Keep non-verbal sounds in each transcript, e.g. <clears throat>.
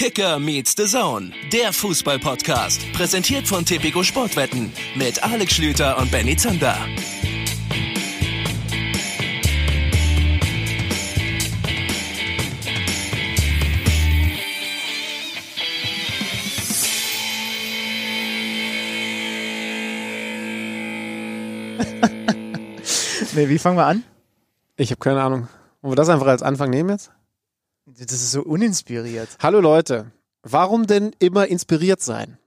Kicker meets the Zone, der Fußball-Podcast. Präsentiert von Tipico Sportwetten mit Alex Schlüter und Benny Zander. <laughs> Nee, wie fangen wir an? Ich habe keine Ahnung. Wollen wir das einfach als Anfang nehmen jetzt? Das ist so uninspiriert. Hallo Leute, warum denn immer inspiriert sein?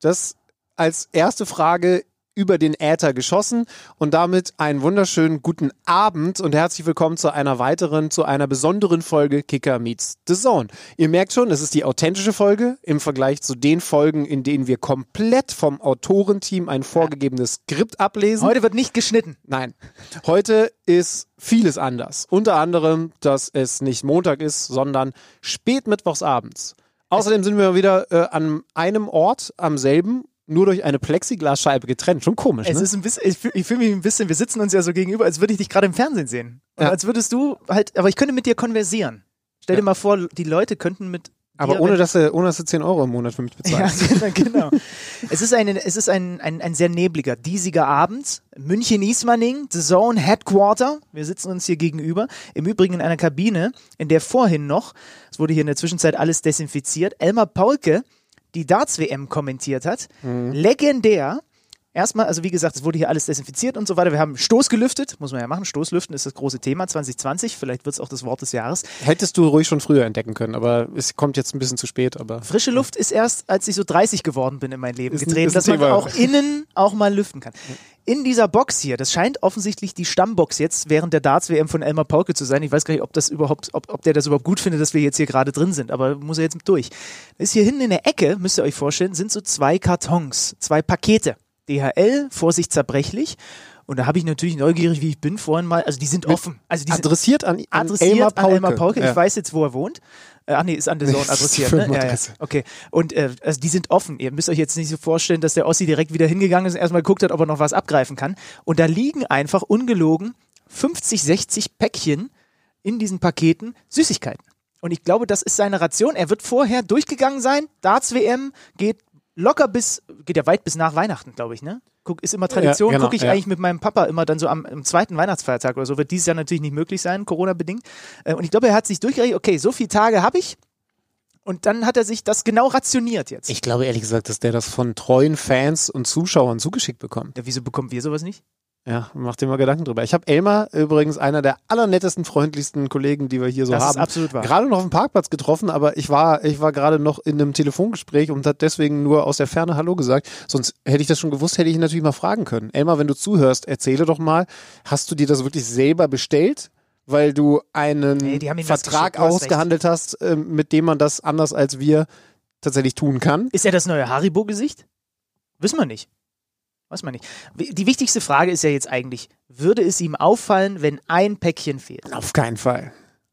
Das als erste Frage über den Äther geschossen und damit einen wunderschönen guten Abend und herzlich willkommen zu einer weiteren, zu einer besonderen Folge Kicker Meets the Zone. Ihr merkt schon, es ist die authentische Folge im Vergleich zu den Folgen, in denen wir komplett vom Autorenteam ein vorgegebenes Skript ablesen. Heute wird nicht geschnitten. Nein. Heute ist vieles anders. Unter anderem, dass es nicht Montag ist, sondern spät mittwochsabends. Außerdem sind wir wieder äh, an einem Ort, am selben, nur durch eine Plexiglasscheibe getrennt. Schon komisch, Es ne? ist ein bisschen, ich fühle fühl mich ein bisschen, wir sitzen uns ja so gegenüber, als würde ich dich gerade im Fernsehen sehen. Ja. als würdest du halt, aber ich könnte mit dir konversieren. Stell dir mal vor, die Leute könnten mit Aber ohne dass, du, ohne dass du 10 Euro im Monat für mich Ja, bezahlst. <laughs> genau. es ist, ein, es ist ein, ein, ein sehr nebliger, diesiger Abend. München-Ismaning, The Zone Headquarter. Wir sitzen uns hier gegenüber. Im Übrigen in einer Kabine, in der vorhin noch, es wurde hier in der Zwischenzeit alles desinfiziert, Elmar Paulke die Darts-WM kommentiert hat. Legendär. Erstmal, also wie gesagt, es wurde hier alles desinfiziert und so weiter. Wir haben Stoß gelüftet, muss man ja machen. Stoßlüften ist das große Thema 2020. Vielleicht wird es auch das Wort des Jahres. Hättest du ruhig schon früher entdecken können, aber es kommt jetzt ein bisschen zu spät. Aber Frische Luft ist erst, als ich so 30 geworden bin in mein Leben Ist getreten, dass man Thema. auch innen auch mal lüften kann. In dieser Box hier, das scheint offensichtlich die Stammbox jetzt während der Darts-WM von Elmar Pauke zu sein. Ich weiß gar nicht, ob das überhaupt, ob, ob der das überhaupt gut findet, dass wir jetzt hier gerade drin sind, aber muss er jetzt durch. Ist hier hinten in der Ecke, müsst ihr euch vorstellen, sind so zwei Kartons, zwei Pakete. DHL, Vorsicht zerbrechlich. Und da habe ich natürlich neugierig, wie ich bin, vorhin mal, also die sind offen. Also die sind adressiert an, an adressiert Elmar an Paulke. Elmar Pauke. Ja. Ich weiß jetzt, wo er wohnt. Äh, ach nee, ist an der Zone <laughs> adressiert. Ne? Ja, ja. Okay. Und äh, also die sind offen. Ihr müsst euch jetzt nicht so vorstellen, dass der Ossi direkt wieder hingegangen ist und erstmal geguckt hat, ob er noch was abgreifen kann. Und da liegen einfach ungelogen 50, 60 Päckchen in diesen Paketen Süßigkeiten. Und ich glaube, das ist seine Ration. Er wird vorher durchgegangen sein. Darts WM geht locker bis, geht ja weit bis nach Weihnachten, glaube ich, ne? Guck, ist immer Tradition, Ja, genau, gucke ich ja. eigentlich mit meinem Papa immer dann so am, am zweiten Weihnachtsfeiertag oder so. Wird dieses Jahr natürlich nicht möglich sein, Corona-bedingt. Äh, und ich glaube, er hat sich durchgerechnet, okay, so viele Tage habe ich. Und dann hat er sich das genau rationiert jetzt. Ich glaube ehrlich gesagt, dass der das von treuen Fans und Zuschauern zugeschickt bekommt. ja, wieso bekommen wir sowas nicht? Ja, mach dir mal Gedanken drüber. Ich habe Elmar, übrigens einer der allernettesten, freundlichsten Kollegen, die wir hier so Das ist haben, absolut wahr. gerade noch auf dem Parkplatz getroffen, aber ich war, ich war gerade noch in einem Telefongespräch und hat deswegen nur aus der Ferne Hallo gesagt. Sonst hätte ich das schon gewusst, hätte ich ihn natürlich mal fragen können. Elmar, wenn du zuhörst, erzähle doch mal, hast du dir das wirklich selber bestellt? Weil du einen Nee, Vertrag ausgehandelt hast, ähm, mit dem man das anders als wir tatsächlich tun kann. Ist er das neue Haribo-Gesicht? Wissen wir nicht. Weiß man nicht. Die wichtigste Frage ist ja jetzt eigentlich, würde es ihm auffallen, wenn ein Päckchen fehlt? Auf keinen Fall.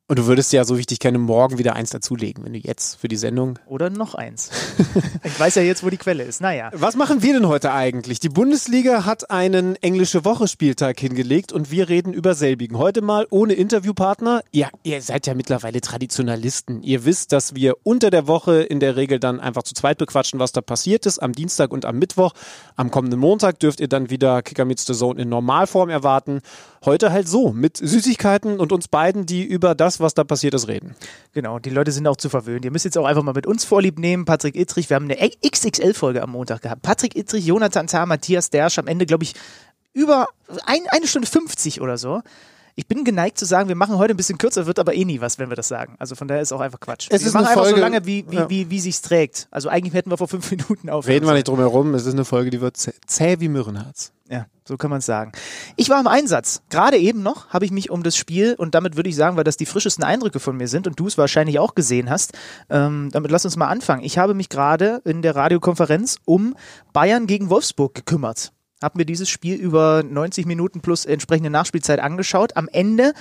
Und du würdest ja, so wichtig keine morgen wieder eins dazulegen, wenn du jetzt für die Sendung. Oder noch eins? <laughs> ich weiß ja jetzt, wo die Quelle ist. Naja. Was machen wir denn heute eigentlich? Die Bundesliga hat einen englische Woche Spieltag hingelegt und wir reden über selbigen. Heute mal ohne Interviewpartner. Ja, ihr seid ja mittlerweile Traditionalisten. Ihr wisst, dass wir unter der Woche in der Regel dann einfach zu zweit bequatschen, was da passiert ist, am Dienstag und am Mittwoch. Am kommenden Montag dürft ihr dann wieder Kicker Meets the Zone in Normalform erwarten. Heute halt so, mit Süßigkeiten und uns beiden, die über das, was da passiert ist, reden. Genau, die Leute sind auch zu verwöhnt. Ihr müsst jetzt auch einfach mal mit uns Vorlieb nehmen. Patrick Ittrich, wir haben eine XXL-Folge am Montag gehabt. Patrick Ittrich, Jonathan Tah, Matthias Dersch, am Ende, glaube ich, über ein, eine Stunde 50 oder so. Ich bin geneigt zu sagen, wir machen heute ein bisschen kürzer, wird aber eh nie was, wenn wir das sagen. Also von daher ist auch einfach Quatsch. Es wir ist machen eine einfach so Folge- lange, wie, wie, ja. wie, wie sich's trägt. Also eigentlich hätten wir vor fünf <laughs> Minuten aufhören Reden wir nicht drum herum, es ist eine Folge, die wird zäh, zäh wie Mürrenharz. Ja, so kann man es sagen. Ich war im Einsatz. Gerade eben noch habe ich mich um das Spiel und damit würde ich sagen, weil das die frischesten Eindrücke von mir sind und du es wahrscheinlich auch gesehen hast, ähm, damit lass uns mal anfangen. Ich habe mich gerade in der Radiokonferenz um Bayern gegen Wolfsburg gekümmert. Hab mir dieses Spiel über 90 Minuten plus entsprechende Nachspielzeit angeschaut. Am Ende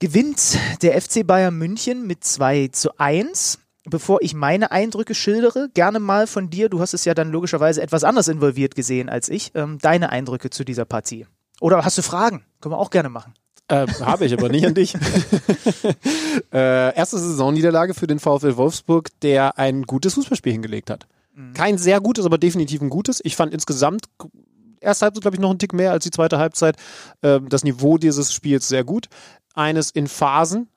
gewinnt der FC Bayern München mit 2 zu 1. Bevor ich meine Eindrücke schildere, gerne mal von dir, du hast es ja dann logischerweise etwas anders involviert gesehen als ich, ähm, deine Eindrücke zu dieser Partie. Oder hast du Fragen? Können wir auch gerne machen. Äh, Habe ich, aber nicht an dich. <laughs> äh, erste Saisonniederlage für den VfL Wolfsburg, der ein gutes Fußballspiel hingelegt hat. Mhm. Kein sehr gutes, aber definitiv ein gutes. Ich fand insgesamt erste Halbzeit, glaube ich, noch ein Tick mehr als die zweite Halbzeit. Äh, das Niveau dieses Spiels sehr gut. Eines in Phasen.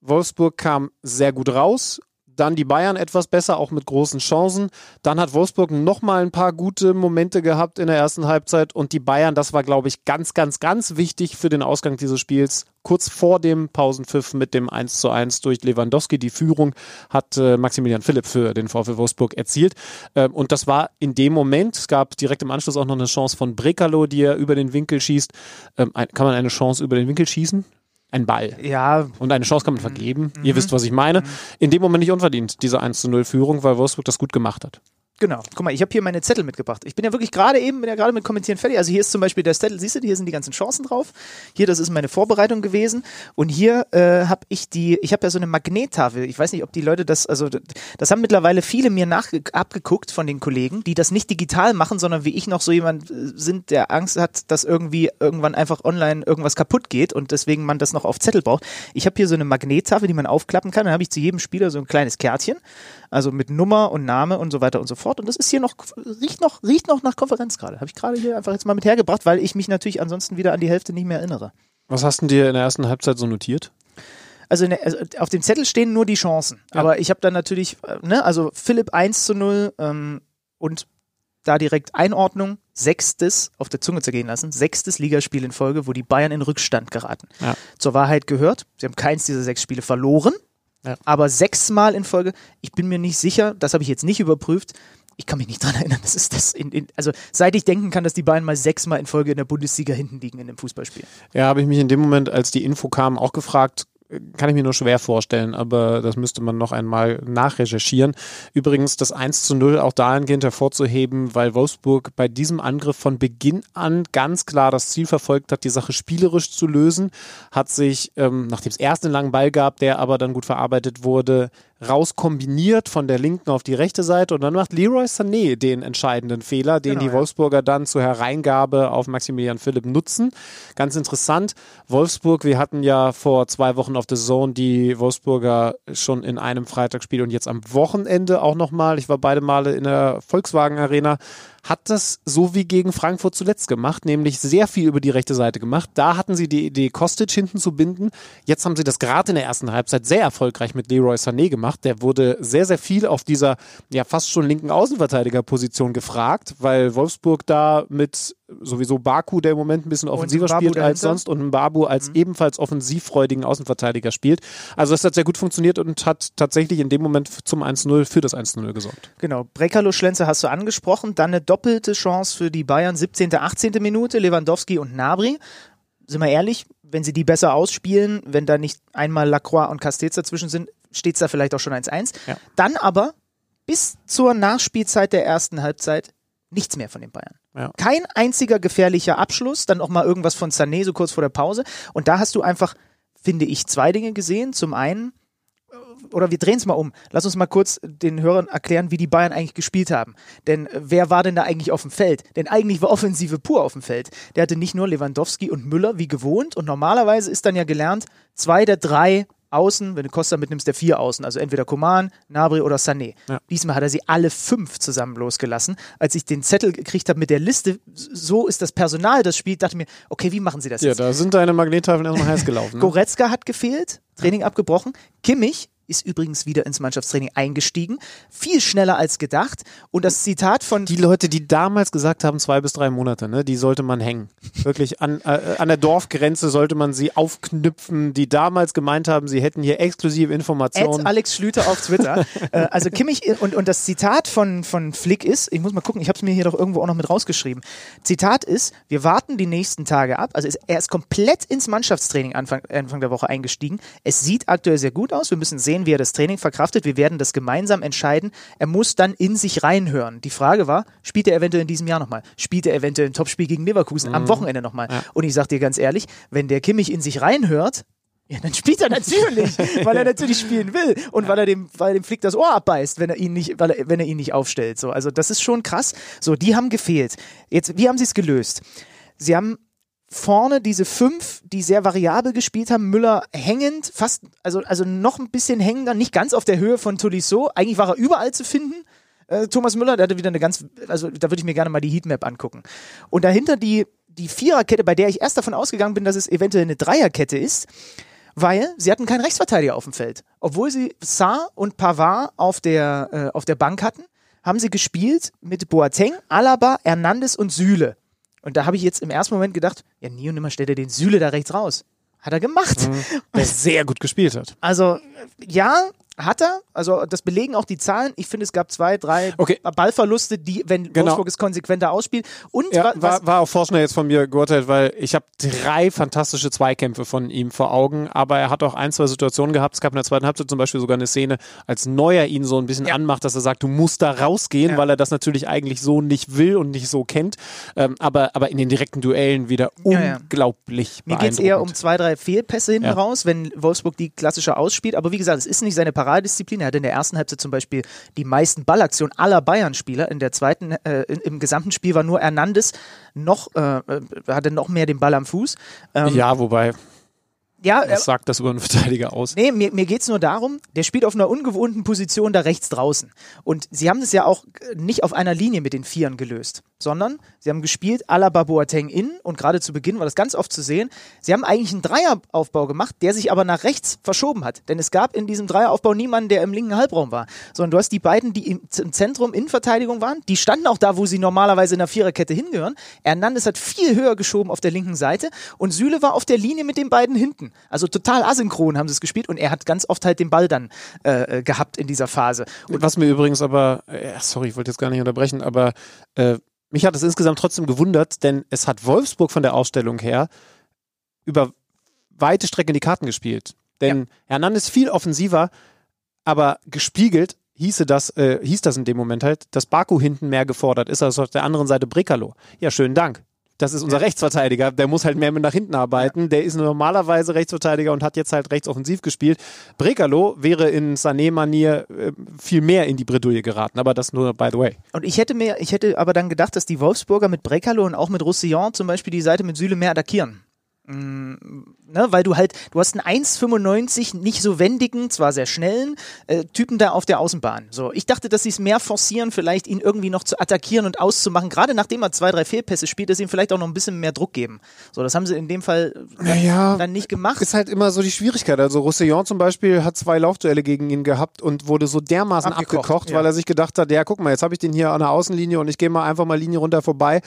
Wolfsburg kam sehr gut raus, dann die Bayern etwas besser, auch mit großen Chancen. Dann hat Wolfsburg nochmal ein paar gute Momente gehabt in der ersten Halbzeit und die Bayern, das war, glaube ich, ganz, ganz, ganz wichtig für den Ausgang dieses Spiels. Kurz vor dem Pausenpfiff mit dem 1 zu 1 durch Lewandowski. Die Führung hat äh, Maximilian Philipp für den VfL Wolfsburg erzielt. Ähm, und das war in dem Moment, es gab direkt im Anschluss auch noch eine Chance von Brekalo, die er über den Winkel schießt. Ähm, kann man eine Chance über den Winkel schießen? Ein Ball. Ja. Und eine Chance kann man vergeben. Mhm. Ihr wisst, was ich meine. Mhm. In dem Moment nicht unverdient, diese 1 zu 0 Führung, weil Wolfsburg das gut gemacht hat. Genau. Guck mal, ich habe hier meine Zettel mitgebracht. Ich bin ja wirklich gerade eben, bin ja gerade mit Kommentieren fertig. Also hier ist zum Beispiel der Zettel, siehst du, hier sind die ganzen Chancen drauf. Hier, das ist meine Vorbereitung gewesen. Und hier äh, habe ich die, ich habe ja so eine Magnettafel. Ich weiß nicht, ob die Leute das, also das haben mittlerweile viele mir nach abgeguckt von den Kollegen, die das nicht digital machen, sondern wie ich noch so jemand äh, sind, der Angst hat, dass irgendwie irgendwann einfach online irgendwas kaputt geht und deswegen man das noch auf Zettel braucht. Ich habe hier so eine Magnettafel, die man aufklappen kann. Dann habe ich zu jedem Spieler so ein kleines Kärtchen also mit Nummer und Name und so weiter und so fort. Und das ist hier noch, riecht noch, riecht noch nach Konferenz gerade. Habe ich gerade hier einfach jetzt mal mit hergebracht, weil ich mich natürlich ansonsten wieder an die Hälfte nicht mehr erinnere. Was hast du dir in der ersten Halbzeit so notiert? Also, der, also, auf dem Zettel stehen nur die Chancen. Ja. Aber ich habe dann natürlich, äh, ne, also Philipp 1 zu 0 ähm, und da direkt Einordnung, sechstes auf der Zunge zergehen lassen, sechstes Ligaspiel in Folge, wo die Bayern in Rückstand geraten. Ja. Zur Wahrheit gehört, sie haben keins dieser sechs Spiele verloren, ja. Aber sechsmal in Folge, ich bin mir nicht sicher, das habe ich jetzt nicht überprüft. Ich kann mich nicht dran erinnern, das ist das in, in, also seit ich denken kann, dass die Bayern mal sechsmal in Folge in der Bundesliga hinten liegen in dem Fußballspiel. Ja, habe ich mich in dem Moment, als die Info kam, auch gefragt, kann ich mir nur schwer vorstellen, aber das müsste man noch einmal nachrecherchieren. Übrigens das 1 zu 0 auch dahingehend hervorzuheben, weil Wolfsburg bei diesem Angriff von Beginn an ganz klar das Ziel verfolgt hat, die Sache spielerisch zu lösen, hat sich, ähm, nachdem es erst einen langen Ball gab, der aber dann gut verarbeitet wurde, rauskombiniert von der linken auf die rechte Seite und dann macht Leroy Sané den entscheidenden Fehler, den genau, die Wolfsburger dann zur Hereingabe auf Maximilian Philipp nutzen. Ganz interessant, Wolfsburg, wir hatten ja vor zwei Wochen auf The Zone die Wolfsburger schon in einem Freitagsspiel und jetzt am Wochenende auch nochmal. Ich war beide Male in der Volkswagen Arena hat das so wie gegen Frankfurt zuletzt gemacht, nämlich sehr viel über die rechte Seite gemacht. Da hatten sie die Idee, Kostic hinten zu binden. Jetzt haben sie das gerade in der ersten Halbzeit sehr erfolgreich mit Leroy Sané gemacht. Der wurde sehr, sehr viel auf dieser ja fast schon linken Außenverteidigerposition gefragt, weil Wolfsburg da mit sowieso Baku, der im Moment ein bisschen offensiver spielt dahinter. als sonst und Babu als mhm. ebenfalls offensivfreudigen Außenverteidiger spielt. Also das hat sehr gut funktioniert und hat tatsächlich in dem Moment zum 1-0 für das 1-0 gesorgt. Genau, Brekalo Schlenzer hast du angesprochen, dann eine doppelte Chance für die Bayern, 17., 18. Minute, Lewandowski und Nabri. Sind wir ehrlich, wenn sie die besser ausspielen, wenn da nicht einmal Lacroix und Castells dazwischen sind, steht es da vielleicht auch schon 1-1. Ja. Dann aber bis zur Nachspielzeit der ersten Halbzeit nichts mehr von den Bayern. Ja. Kein einziger gefährlicher Abschluss, dann auch mal irgendwas von Sané so kurz vor der Pause. Und da hast du einfach, finde ich, zwei Dinge gesehen. Zum einen, oder wir drehen es mal um. Lass uns mal kurz den Hörern erklären, wie die Bayern eigentlich gespielt haben. Denn äh, wer war denn da eigentlich auf dem Feld? Denn eigentlich war Offensive pur auf dem Feld. Der hatte nicht nur Lewandowski und Müller wie gewohnt und normalerweise ist dann ja gelernt, zwei der drei Außen, wenn du Costa mitnimmst, der vier Außen, also entweder Coman, Nabri oder Sané. Ja. Diesmal hat er sie alle fünf zusammen losgelassen. Als ich den Zettel gekriegt habe mit der Liste, so ist das Personal, das spielt, dachte ich mir, okay, wie machen sie das ja, jetzt? Ja, da sind deine Magnettafeln erstmal heiß gelaufen. Ne? Goretzka hat gefehlt, Training abgebrochen. Kimmich ist übrigens wieder ins Mannschaftstraining eingestiegen. Viel schneller als gedacht. Und das Zitat von. Die Leute, die damals gesagt haben, zwei bis drei Monate, ne, die sollte man hängen. Wirklich an, äh, an der Dorfgrenze sollte man sie aufknüpfen, die damals gemeint haben, sie hätten hier exklusive Informationen. At Alex Schlüter auf Twitter. <laughs> äh, also Kimmich, und, und das Zitat von, von Flick ist, ich muss mal gucken, ich habe es mir hier doch irgendwo auch noch mit rausgeschrieben. Zitat ist, wir warten die nächsten Tage ab. Also ist, er ist komplett ins Mannschaftstraining Anfang, Anfang der Woche eingestiegen. Es sieht aktuell sehr gut aus. Wir müssen sehen, sehen, wie er das Training verkraftet. Wir werden das gemeinsam entscheiden. Er muss dann in sich reinhören. Die Frage war, spielt er eventuell in diesem Jahr nochmal? Spielt er eventuell ein Topspiel gegen Leverkusen mhm. am Wochenende nochmal? Ja. Und ich sag dir ganz ehrlich, wenn der Kimmich in sich reinhört, ja, dann spielt er natürlich, <laughs> weil er natürlich spielen will und ja. weil er dem, weil dem Flick das Ohr abbeißt, wenn er ihn nicht, weil er, wenn er ihn nicht aufstellt. So, also das ist schon krass. So, die haben gefehlt. Jetzt, wie haben sie es gelöst? Sie haben vorne diese fünf, die sehr variabel gespielt haben, Müller hängend, fast, also, also noch ein bisschen hängender, nicht ganz auf der Höhe von Tolisso. Eigentlich war er überall zu finden. Äh, Thomas Müller, der hatte wieder eine ganz, also da würde ich mir gerne mal die Heatmap angucken. Und dahinter die, die Viererkette, bei der ich erst davon ausgegangen bin, dass es eventuell eine Dreierkette ist, weil sie hatten keinen Rechtsverteidiger auf dem Feld. Obwohl sie Saar und Pavard auf der, äh, auf der Bank hatten, haben sie gespielt mit Boateng, Alaba, Hernandez und Süle. Und da habe ich jetzt im ersten Moment gedacht, ja, nie und nimmer stellt er den Süle da rechts raus. Hat er gemacht. Mhm. Der sehr gut gespielt hat. Also, ja, hat er, also das belegen auch die Zahlen. Ich finde, es gab zwei, drei okay. Ballverluste, die, wenn genau. Wolfsburg es konsequenter ausspielt. Und ja, war, war auch vorschnell jetzt von mir geurteilt, weil ich habe drei fantastische Zweikämpfe von ihm vor Augen, aber er hat auch ein, zwei Situationen gehabt. Es gab in der zweiten Halbzeit zum Beispiel sogar eine Szene, als Neuer ihn so ein bisschen ja. anmacht, dass er sagt, du musst da rausgehen, ja. weil er das natürlich eigentlich so nicht will und nicht so kennt. Ähm, aber, aber in den direkten Duellen wieder unglaublich Mir geht es eher um zwei, drei Fehlpässe hinten raus, wenn Wolfsburg die klassische ausspielt. Aber wie gesagt, es ist nicht seine Parade Paradedisziplin. Er hatte in der ersten Halbzeit zum Beispiel die meisten Ballaktionen aller Bayern-Spieler. In der zweiten, äh, im gesamten Spiel war nur Hernandez noch, äh, äh, hatte noch mehr den Ball am Fuß. Ähm, ja, wobei. Ja, Was sagt das über einen Verteidiger aus? Nee, mir, mir geht es nur darum, der spielt auf einer ungewohnten Position da rechts draußen. Und sie haben es ja auch nicht auf einer Linie mit den Vieren gelöst sondern sie haben gespielt Alaba Boateng in und gerade zu Beginn war das ganz oft zu sehen. Sie haben eigentlich einen Dreieraufbau gemacht, der sich aber nach rechts verschoben hat, denn es gab in diesem Dreieraufbau niemanden, der im linken Halbraum war, sondern du hast die beiden, die im, Zentrum in Verteidigung waren, die standen auch da, wo sie normalerweise in der Viererkette hingehören. Hernandez hat viel höher geschoben auf der linken Seite und Süle war auf der Linie mit den beiden hinten. Also total asynchron haben sie es gespielt und er hat ganz oft halt den Ball dann äh, gehabt in dieser Phase. Und was mir übrigens aber, äh, sorry, ich wollte jetzt gar nicht unterbrechen, aber äh, mich hat es insgesamt trotzdem gewundert, denn es hat Wolfsburg von der Ausstellung her über weite Strecken die Karten gespielt. Denn ja. Hernandez viel offensiver, aber gespiegelt hieße das, äh, hieß das in dem Moment halt, dass Baku hinten mehr gefordert ist als auf der anderen Seite Brekalo. Ja, schönen Dank. Das ist unser. Rechtsverteidiger. Der muss halt mehr mit nach hinten arbeiten. Der ist normalerweise Rechtsverteidiger und hat jetzt halt rechtsoffensiv gespielt. Brekalo wäre in Sané-Manier äh, viel mehr in die Bredouille geraten, aber das nur by the way. Und ich hätte mir, ich hätte aber dann gedacht, dass die Wolfsburger mit Brekalo und auch mit Roussillon zum Beispiel die Seite mit Süle mehr attackieren. Mm, ne, weil du halt, du hast einen 1,95 nicht so wendigen, zwar sehr schnellen äh, Typen da auf der Außenbahn. So, ich dachte, dass sie es mehr forcieren, vielleicht ihn irgendwie noch zu attackieren und auszumachen. Gerade nachdem er zwei, drei Fehlpässe spielt, dass sie ihm vielleicht auch noch ein bisschen mehr Druck geben. So, das haben sie in dem Fall naja, dann nicht gemacht. Ist halt immer so die Schwierigkeit. Also Roussillon zum Beispiel hat zwei Laufduelle gegen ihn gehabt und wurde so dermaßen abgekocht, abgekocht ja. weil er sich gedacht hat, ja, guck mal, jetzt habe ich den hier an der Außenlinie und ich gehe mal einfach mal Linie runter vorbei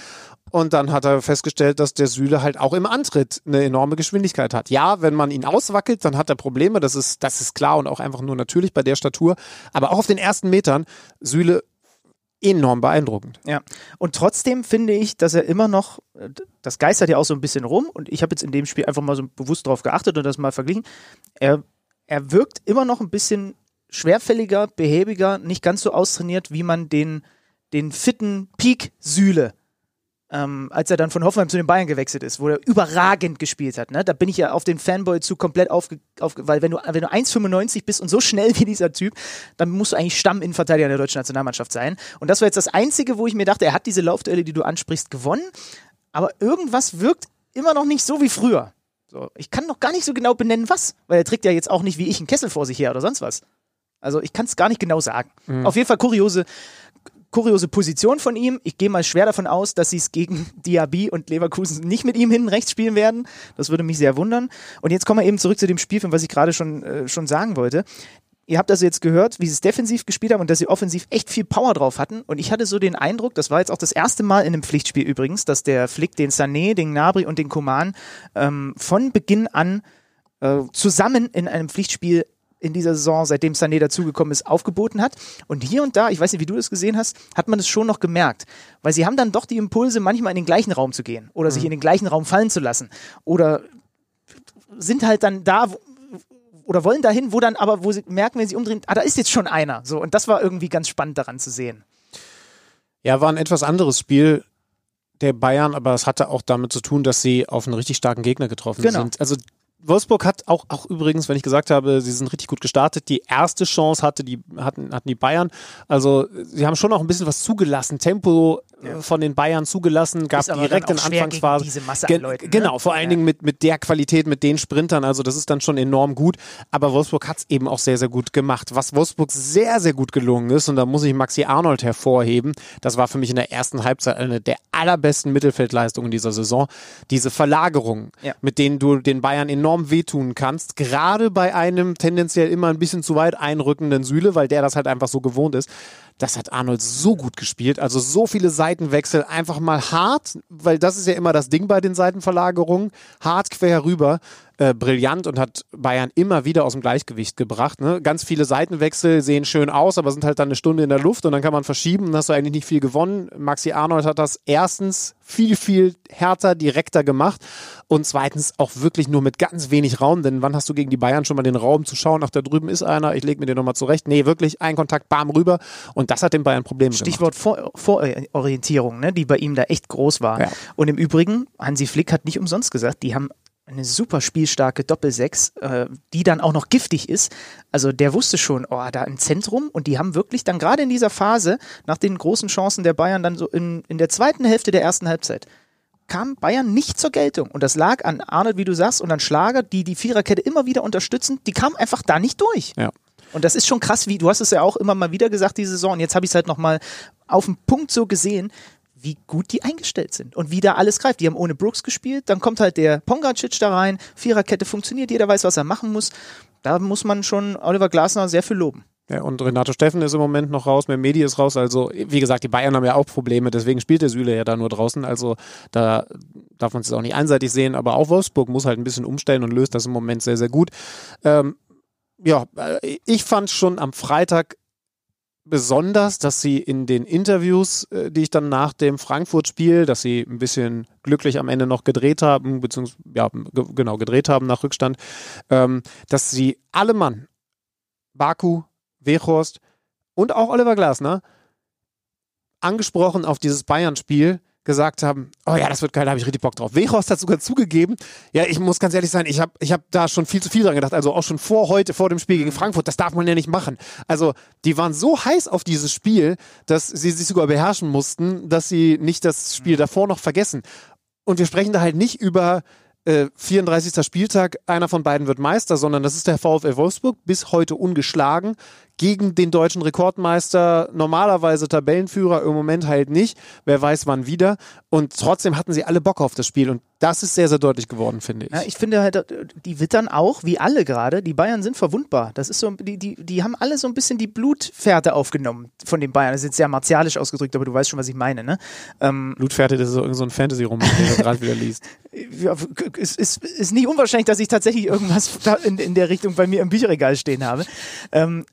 und dann hat er festgestellt, dass der Süle halt auch im Antritt eine enorme Geschwindigkeit hat. Ja, wenn man ihn auswackelt, dann hat er Probleme. Das ist, das ist klar und auch einfach nur natürlich bei der Statur. Aber auch auf den ersten Metern, Süle enorm beeindruckend. Ja, und trotzdem finde ich, dass er immer noch, das geistert ja auch so ein bisschen rum und ich habe jetzt in dem Spiel einfach mal so bewusst drauf geachtet und das mal verglichen. Er, er wirkt immer noch ein bisschen schwerfälliger, behäbiger, nicht ganz so austrainiert, wie man den, den fitten Peak-Sühle ähm, als er dann von Hoffenheim zu den Bayern gewechselt ist, wo er überragend gespielt hat. Ne? Da bin ich ja auf den Fanboy zu komplett aufge, aufge weil wenn du, wenn du 1,95 bist und so schnell wie dieser Typ, dann musst du eigentlich Stamminnenverteidiger der deutschen Nationalmannschaft sein. Und das war jetzt das Einzige, wo ich mir dachte, er hat diese Laufduelle, die du ansprichst, gewonnen, aber irgendwas wirkt immer noch nicht so wie früher. So, ich kann noch gar nicht so genau benennen, was, weil er trägt ja jetzt auch nicht wie ich einen Kessel vor sich her oder sonst was. Also ich kann es gar nicht genau sagen. Mhm. Auf jeden Fall kuriose, kuriose Position von ihm. Ich gehe mal schwer davon aus, dass sie es gegen <laughs> Diaby und Leverkusen nicht mit ihm hinten rechts spielen werden. Das würde mich sehr wundern. Und jetzt kommen wir eben zurück zu dem Spielfilm, was ich gerade schon, äh, schon sagen wollte. Ihr habt also jetzt gehört, wie sie es defensiv gespielt haben und dass sie offensiv echt viel Power drauf hatten. Und ich hatte so den Eindruck, das war jetzt auch das erste Mal in einem Pflichtspiel übrigens, dass der Flick den Sané, den Gnabry und den Koman ähm, von Beginn an äh, zusammen in einem Pflichtspiel in dieser Saison, seitdem Sané dazugekommen ist, aufgeboten hat. Und hier und da, ich weiß nicht, wie du das gesehen hast, hat man es schon noch gemerkt. Weil sie haben dann doch die Impulse, manchmal in den gleichen Raum zu gehen oder mhm. sich in den gleichen Raum fallen zu lassen. Oder sind halt dann da, oder wollen dahin, wo dann aber, wo sie merken, wenn sie umdrehen, ah, da ist jetzt schon einer. So, und das war irgendwie ganz spannend daran zu sehen. Ja, war ein etwas anderes Spiel der Bayern, aber es hatte auch damit zu tun, dass sie auf einen richtig starken Gegner getroffen genau. sind. Also Wolfsburg hat auch, auch übrigens, wenn ich gesagt habe, sie sind richtig gut gestartet, die erste Chance hatte die, hatten, hatten die Bayern. Also sie haben schon auch ein bisschen was zugelassen, Tempo ja. Äh, von den Bayern zugelassen, gab direkt in Anfangsphase. Diese Masse Ge Leuten, ne? Genau, vor allen ja. Dingen mit, mit der Qualität, mit den Sprintern, also das ist dann schon enorm gut. Aber Wolfsburg hat es eben auch sehr, sehr gut gemacht. Was Wolfsburg sehr, sehr gut gelungen ist, und da muss ich Maxi Arnold hervorheben, das war für mich in der ersten Halbzeit eine der allerbesten Mittelfeldleistungen dieser Saison, diese Verlagerungen, ja. mit denen du den Bayern enorm wehtun kannst, gerade bei einem tendenziell immer ein bisschen zu weit einrückenden Süle, weil der das halt einfach so gewohnt ist. Das hat Arnold so gut gespielt. Also so viele Seitenwechsel, einfach mal hart, weil das ist ja immer das Ding bei den Seitenverlagerungen, hart quer rüber. Äh, brillant und hat Bayern immer wieder aus dem Gleichgewicht gebracht. Ne? Ganz viele Seitenwechsel sehen schön aus, aber sind halt dann eine Stunde in der Luft und dann kann man verschieben und hast du eigentlich nicht viel gewonnen. Maxi Arnold hat das erstens viel, viel härter, direkter gemacht und zweitens auch wirklich nur mit ganz wenig Raum, denn wann hast du gegen die Bayern schon mal den Raum zu schauen, ach, da drüben ist einer, ich lege mir den nochmal zurecht. Nee, wirklich ein Kontakt, bam, rüber und das hat den Bayern Probleme Stichwort gemacht. Vor Vororientierung, ne, die bei ihm da echt groß war. Ja. Und im Übrigen, Hansi Flick hat nicht umsonst gesagt, die haben eine super spielstarke Doppelsechs, äh, die dann auch noch giftig ist. Also der wusste schon, oh, da im Zentrum und die haben wirklich dann gerade in dieser Phase, nach den großen Chancen der Bayern, dann so in, in der zweiten Hälfte der ersten Halbzeit, kam Bayern nicht zur Geltung. Und das lag an Arnold, wie du sagst, und an Schlager, die die Viererkette immer wieder unterstützen. Die kamen einfach da nicht durch. Ja. Und das ist schon krass, wie du hast es ja auch immer mal wieder gesagt, die Saison. Und jetzt habe ich es halt nochmal auf den Punkt so gesehen, wie gut die eingestellt sind und wie da alles greift. Die haben ohne Brooks gespielt, dann kommt halt der Pongracic da rein, Viererkette funktioniert, jeder weiß, was er machen muss. Da muss man schon Oliver Glasner sehr viel loben. Ja, und Renato Steffen ist im Moment noch raus, Medi ist raus. Also, wie gesagt, die Bayern haben ja auch Probleme, deswegen spielt der Süle ja da nur draußen. Also, da darf man es auch nicht einseitig sehen, aber auch Wolfsburg muss halt ein bisschen umstellen und löst das im Moment sehr, sehr gut. Ähm, ja, äh, ich fand schon am Freitag besonders, dass sie in den Interviews, äh, die ich dann nach dem Frankfurt-Spiel, dass sie ein bisschen glücklich am Ende noch gedreht haben, beziehungsweise ja, genau gedreht haben nach Rückstand, ähm, dass sie alle Mann, Baku, Wechhorst und auch Oliver Glasner, angesprochen auf dieses Bayern-Spiel, gesagt haben, oh ja, das wird geil, da habe ich richtig Bock drauf. Wechhorst hat sogar zugegeben, ja, ich muss ganz ehrlich sein, ich habe ich hab da schon viel zu viel dran gedacht, also auch schon vor heute, vor dem Spiel gegen Frankfurt, das darf man ja nicht machen. Also die waren so heiß auf dieses Spiel, dass sie sich sogar beherrschen mussten, dass sie nicht das Spiel davor noch vergessen. Und wir sprechen da halt nicht über äh, 34. Spieltag, einer von beiden wird Meister, sondern das ist der VfL Wolfsburg, bis heute ungeschlagen, gegen den deutschen Rekordmeister, normalerweise Tabellenführer, im Moment halt nicht. Wer weiß wann wieder. Und trotzdem hatten sie alle Bock auf das Spiel. Und das ist sehr, sehr deutlich geworden, finde ich. Ja, ich finde halt, die wittern auch, wie alle gerade, die Bayern sind verwundbar. Das ist so, die, die, die haben alle so ein bisschen die Blutfährte aufgenommen von den Bayern. Das ist jetzt sehr martialisch ausgedrückt, aber du weißt schon, was ich meine, ne? Ähm, Blutfährte, das ist so, so ein Fantasy-Roman, den du gerade wieder liest. <laughs> Ja, es ist, ist nicht unwahrscheinlich, dass ich tatsächlich irgendwas in, in der Richtung bei mir im Bücherregal stehen habe. Ähm,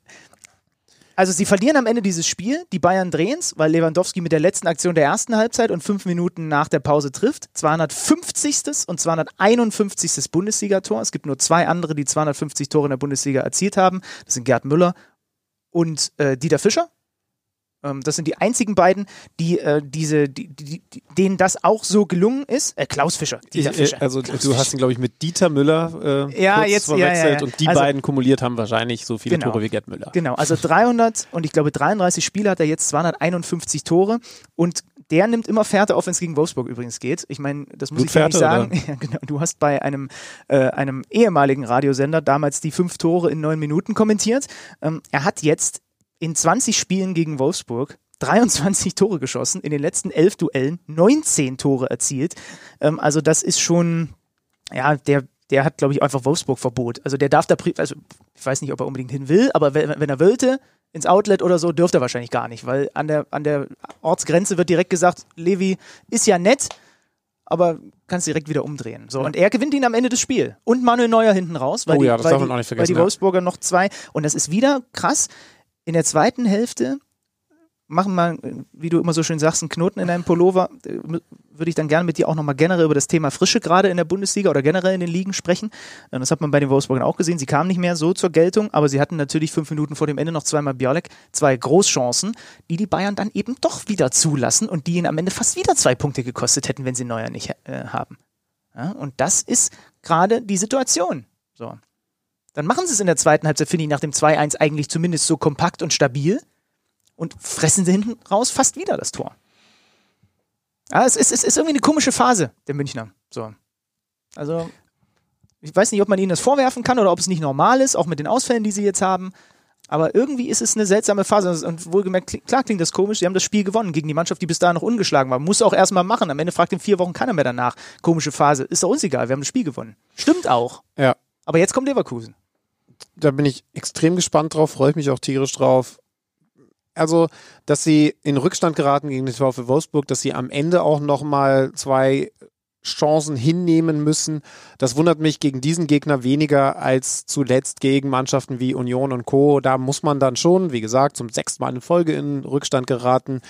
also sie verlieren am Ende dieses Spiel, die Bayern drehen es, weil Lewandowski mit der letzten Aktion der ersten Halbzeit und fünf Minuten nach der Pause trifft. 250. und 251. Bundesligator. Es gibt nur zwei andere, die 250 Tore in der Bundesliga erzielt haben. Das sind Gerd Müller und äh, Dieter Fischer. Ähm, das sind die einzigen beiden, die äh, diese, die, die, denen das auch so gelungen ist. Äh, Klaus Fischer. Dieter Fischer. Ich, also Klaus du hast ihn, glaube ich, mit Dieter Müller äh, ja, jetzt, verwechselt ja, ja, und die also, beiden kumuliert haben wahrscheinlich so viele genau, Tore wie Gerd Müller. Genau, also 300 und ich glaube 33 Spiele hat er jetzt 251 Tore und der nimmt immer Fährte auf, wenn es gegen Wolfsburg übrigens geht. Ich meine, das muss ich ja nicht sagen. <laughs> Ja, genau. Du hast bei einem, äh, einem ehemaligen Radiosender damals die fünf Tore in neun Minuten kommentiert. Ähm, er hat jetzt in 20 Spielen gegen Wolfsburg 23 Tore geschossen, in den letzten elf Duellen 19 Tore erzielt. Ähm, also das ist schon, ja, der, der hat, glaube ich, einfach Wolfsburg-Verbot. Also der darf da, also ich weiß nicht, ob er unbedingt hin will, aber wenn, wenn er wollte, ins Outlet oder so, dürfte er wahrscheinlich gar nicht, weil an der, an der Ortsgrenze wird direkt gesagt, Levi ist ja nett, aber kannst direkt wieder umdrehen. So, ja. und er gewinnt ihn am Ende des Spiels. Und Manuel Neuer hinten raus, weil, oh ja, die, weil, die, weil die Wolfsburger noch zwei, und das ist wieder krass, in der zweiten Hälfte machen mal, wie du immer so schön sagst, einen Knoten in deinem Pullover. Würde ich dann gerne mit dir auch nochmal generell über das Thema Frische gerade in der Bundesliga oder generell in den Ligen sprechen. Das hat man bei den Wolfsburgern auch gesehen. Sie kamen nicht mehr so zur Geltung, aber sie hatten natürlich fünf Minuten vor dem Ende noch zweimal Bialek, zwei Großchancen, die die Bayern dann eben doch wieder zulassen und die ihnen am Ende fast wieder zwei Punkte gekostet hätten, wenn sie Neuer nicht äh, haben. Ja, und das ist gerade die Situation. So. Dann machen sie es in der zweiten Halbzeit, finde ich, nach dem 2-1 eigentlich zumindest so kompakt und stabil und fressen sie hinten raus fast wieder das Tor. Ja, es ist, es ist irgendwie eine komische Phase der Münchner. So. Also, ich weiß nicht, ob man ihnen das vorwerfen kann oder ob es nicht normal ist, auch mit den Ausfällen, die sie jetzt haben. Aber irgendwie ist es eine seltsame Phase. Und wohlgemerkt, klar klingt das komisch, sie haben das Spiel gewonnen gegen die Mannschaft, die bis dahin noch ungeschlagen war. Muss auch erstmal machen. Am Ende fragt in vier Wochen keiner mehr danach. Komische Phase. Ist doch uns egal, wir haben das Spiel gewonnen. Stimmt auch. Ja. Aber jetzt kommt Leverkusen. Da bin ich extrem gespannt drauf, freue ich mich auch tierisch drauf. Also, dass sie in Rückstand geraten gegen den VfL Wolfsburg, dass sie am Ende auch nochmal zwei Chancen hinnehmen müssen. Das wundert mich gegen diesen Gegner weniger als zuletzt gegen Mannschaften wie Union und Co. Da muss man dann schon, wie gesagt, zum sechsten Mal in Folge in Rückstand geraten.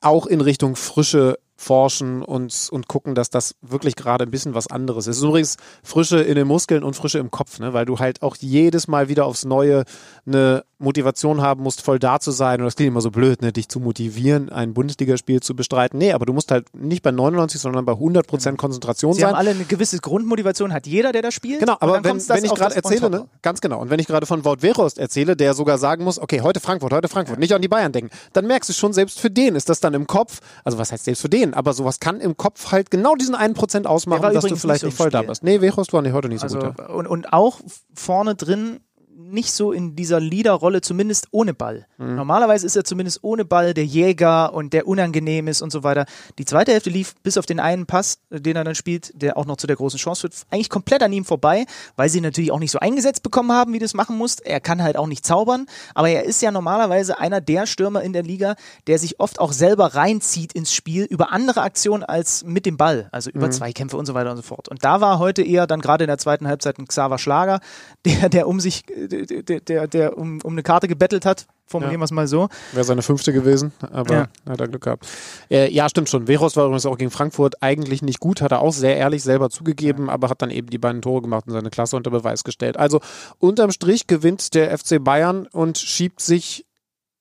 Auch in Richtung frische forschen und, und gucken, dass das wirklich gerade ein bisschen was anderes ist. Ist übrigens Frische in den Muskeln und Frische im Kopf, ne? weil du halt auch jedes Mal wieder aufs Neue eine Motivation haben musst, voll da zu sein. Und das klingt immer so blöd, ne? dich zu motivieren, ein Bundesligaspiel zu bestreiten. Nee, aber du musst halt nicht bei 99, sondern bei 100 Prozent Konzentration Sie sein. haben alle eine gewisse Grundmotivation, hat jeder, der da spielt. Genau, aber wenn, wenn ich gerade erzähle, ne, ganz genau, und wenn ich gerade von Wout Weghorst erzähle, der sogar sagen muss, okay, heute Frankfurt, heute Frankfurt, nicht an die Bayern denken, dann merkst du schon, selbst für den ist das dann im Kopf, also was heißt selbst für den, aber sowas kann im Kopf halt genau diesen einen Prozent ausmachen, dass du vielleicht nicht voll da bist. Nee, Weghorst war nicht heute nicht so Also, gut. Ja. und, und auch vorne drin nicht so in dieser Leaderrolle, zumindest ohne Ball. Mhm. Normalerweise ist er zumindest ohne Ball der Jäger und der unangenehm ist und so weiter. Die zweite Hälfte lief bis auf den einen Pass, äh, den er dann spielt, der auch noch zu der großen Chance führt, eigentlich komplett an ihm vorbei, weil sie ihn natürlich auch nicht so eingesetzt bekommen haben, wie du es machen musst. Er kann halt auch nicht zaubern, aber er ist ja normalerweise einer der Stürmer in der Liga, der sich oft auch selber reinzieht ins Spiel über andere Aktionen als mit dem Ball, also über Zweikämpfe und so weiter und so fort. Und da war heute eher dann gerade in der zweiten Halbzeit ein Xaver Schlager, <laughs> der, der um sich, der, der, der, um, um eine Karte gebettelt hat, formulieren Ja. wir es mal so. Wäre seine fünfte gewesen, aber Ja. hat er Glück gehabt. Äh, ja, stimmt schon. Weghorst war übrigens auch gegen Frankfurt eigentlich nicht gut, hat er auch sehr ehrlich selber zugegeben, aber hat dann eben die beiden Tore gemacht und seine Klasse unter Beweis gestellt. Also unterm Strich gewinnt der FC Bayern und schiebt sich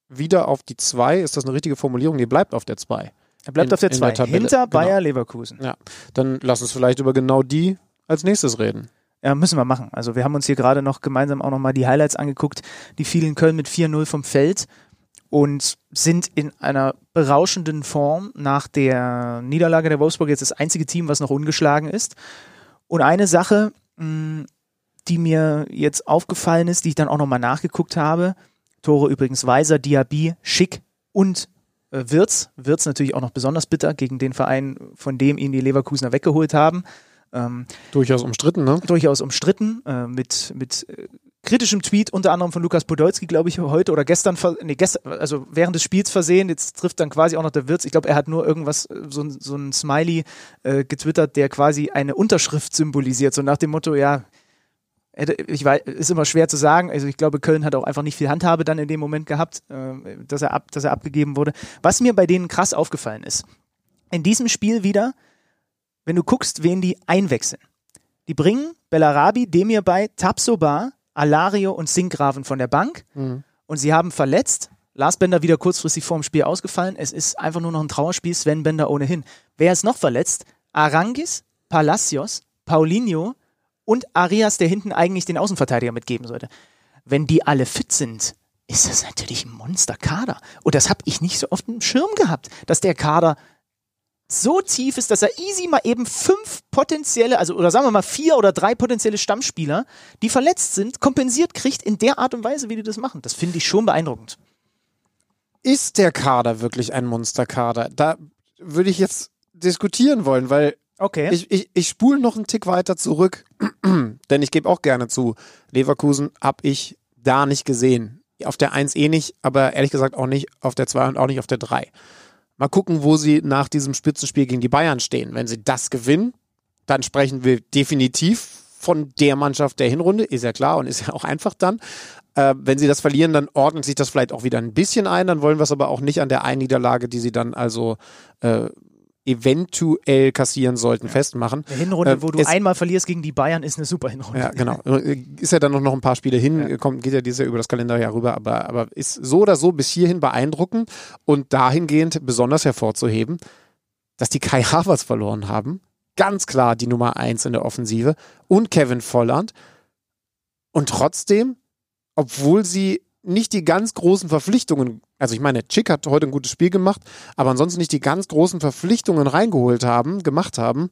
wieder auf die zwei. Ist das eine richtige Formulierung? Nee, bleibt auf der zwei. Er bleibt In- auf der in 2, der Tabelle, hinter genau. Bayer Leverkusen. Ja, dann lass uns vielleicht über genau die als nächstes reden. Ja, müssen wir machen. Also wir haben uns hier gerade noch gemeinsam auch nochmal die Highlights angeguckt. Die fielen Köln mit 4-0 vom Feld und sind in einer berauschenden Form nach der Niederlage der Wolfsburg jetzt das einzige Team, was noch ungeschlagen ist. Und eine Sache, mh, die mir jetzt aufgefallen ist, die ich dann auch nochmal nachgeguckt habe, Tore übrigens Weiser, Diaby, Schick und äh, Wirz. Wirz natürlich auch noch besonders bitter gegen den Verein, von dem ihn die Leverkusener weggeholt haben. Ähm, Durchaus umstritten, ne? durchaus umstritten, äh, mit, mit äh, kritischem Tweet, unter anderem von Lukas Podolski, glaube ich, heute oder gestern, nee, gestern, also während des Spiels versehen, jetzt trifft dann quasi auch noch der Wirtz. Ich glaube, er hat nur irgendwas, so, ein- so ein Smiley äh, getwittert, der quasi eine Unterschrift symbolisiert, so nach dem Motto, ja, ich weiß, ist immer schwer zu sagen. Also ich glaube, Köln hat auch einfach nicht viel Handhabe dann in dem Moment gehabt, äh, dass, er ab, dass er abgegeben wurde. Was mir bei denen krass aufgefallen ist, in diesem Spiel wieder, wenn du guckst, wen die einwechseln. Die bringen Bellarabi, Demir bei, Tapsoba, Alario und Sinkgraven von der Bank Mhm. und sie haben verletzt. Lars Bender wieder kurzfristig vor dem Spiel ausgefallen. Es ist einfach nur noch ein Trauerspiel. Sven Bender ohnehin. Wer ist noch verletzt? Arangis, Palacios, Paulinho und Arias, der hinten eigentlich den Außenverteidiger mitgeben sollte. Wenn die alle fit sind, ist das natürlich ein Monsterkader. Und das habe ich nicht so oft im Schirm gehabt, dass der Kader so tief ist, dass er easy mal eben fünf potenzielle, also oder sagen wir mal vier oder drei potenzielle Stammspieler, die verletzt sind, kompensiert kriegt in der Art und Weise, wie die das machen. Das finde ich schon beeindruckend. Ist der Kader wirklich ein Monsterkader? Da würde ich jetzt diskutieren wollen, weil Okay. Ich, ich, ich spule noch einen Tick weiter zurück, <clears throat> denn ich gebe auch gerne zu, Leverkusen habe ich da nicht gesehen. Auf der 1 eh nicht, aber ehrlich gesagt auch nicht auf der 2 und auch nicht auf der 3. Mal gucken, wo sie nach diesem Spitzenspiel gegen die Bayern stehen. Wenn sie das gewinnen, dann sprechen wir definitiv von der Mannschaft der Hinrunde, ist ja klar und ist ja auch einfach dann. Äh, wenn sie das verlieren, dann ordnet sich das vielleicht auch wieder ein bisschen ein, dann wollen wir es aber auch nicht an der einen Niederlage, die sie dann also äh, eventuell kassieren sollten, festmachen. Eine Hinrunde, Äh, wo du einmal verlierst gegen die Bayern, ist eine super Hinrunde. Ja, genau. <laughs> Ist ja dann noch- noch ein paar Spiele hin, kommt, geht ja dieses Jahr über das Kalenderjahr rüber, aber, aber ist so oder so bis hierhin beeindruckend und dahingehend besonders hervorzuheben, dass die Kai <laughs> Havertz verloren haben, ganz klar die Nummer eins in der Offensive und Kevin Volland. Und trotzdem, obwohl sie nicht die ganz großen Verpflichtungen, also ich meine, Chick hat heute ein gutes Spiel gemacht, aber ansonsten nicht die ganz großen Verpflichtungen reingeholt haben, gemacht haben,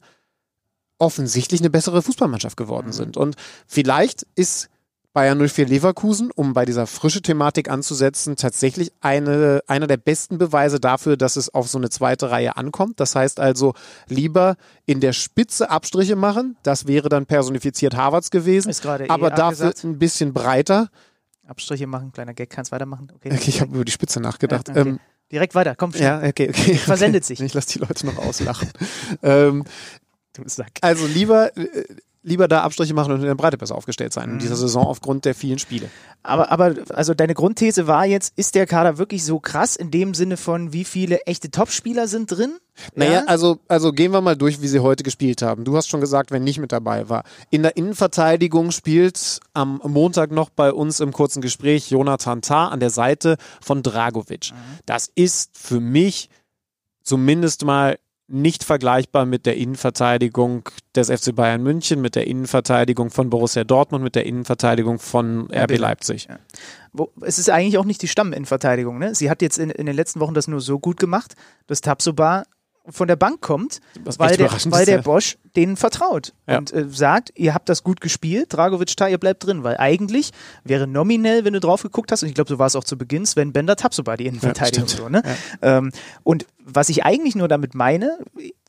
offensichtlich eine bessere Fußballmannschaft geworden mhm. sind. Und vielleicht ist Bayern 04 Leverkusen, um bei dieser frische Thematik anzusetzen, tatsächlich eine, einer der besten Beweise dafür, dass es auf so eine zweite Reihe ankommt. Das heißt also, lieber in der Spitze Abstriche machen. Das wäre dann personifiziert Harvards gewesen. Aber eh dafür ein bisschen breiter. Abstriche machen, kleiner Gag, kannst weitermachen. Okay, okay ich habe über die Spitze nachgedacht. Ja, okay. ähm, Direkt weiter, komm. Schnell. Ja, okay, okay. Versendet <laughs> sich. Ich lasse die Leute noch auslachen. ähm, du Sack. Also lieber, äh, lieber da Abstriche machen und in der Breite besser aufgestellt sein in dieser mhm. Saison aufgrund der vielen Spiele. Aber, aber, also deine Grundthese war jetzt, ist der Kader wirklich so krass in dem Sinne von, wie viele echte Topspieler sind drin? Naja, ja? also, also gehen wir mal durch, wie sie heute gespielt haben. Du hast schon gesagt, wer nicht mit dabei war. In der Innenverteidigung spielt am Montag noch bei uns im kurzen Gespräch Jonathan Tah an der Seite von Dragovic. Mhm. Das ist für mich zumindest mal nicht vergleichbar mit der Innenverteidigung des FC Bayern München, mit der Innenverteidigung von Borussia Dortmund, mit der Innenverteidigung von RB Leipzig. Ja. Wo, es ist eigentlich auch nicht die Stamminnenverteidigung. Ne? Sie hat jetzt in, in den letzten Wochen das nur so gut gemacht, dass Tabsoba von der Bank kommt, weil der, weil der Bosch denen vertraut ja. und äh, sagt, ihr habt das gut gespielt, Dragovic, da, ihr bleibt drin, weil eigentlich wäre nominell, wenn du drauf geguckt hast, und ich glaube, so war es auch zu Beginn, Sven Bender Tapsoba die Innenverteidigung. Ja, so, ne? Ja. Ähm, und was ich eigentlich nur damit meine,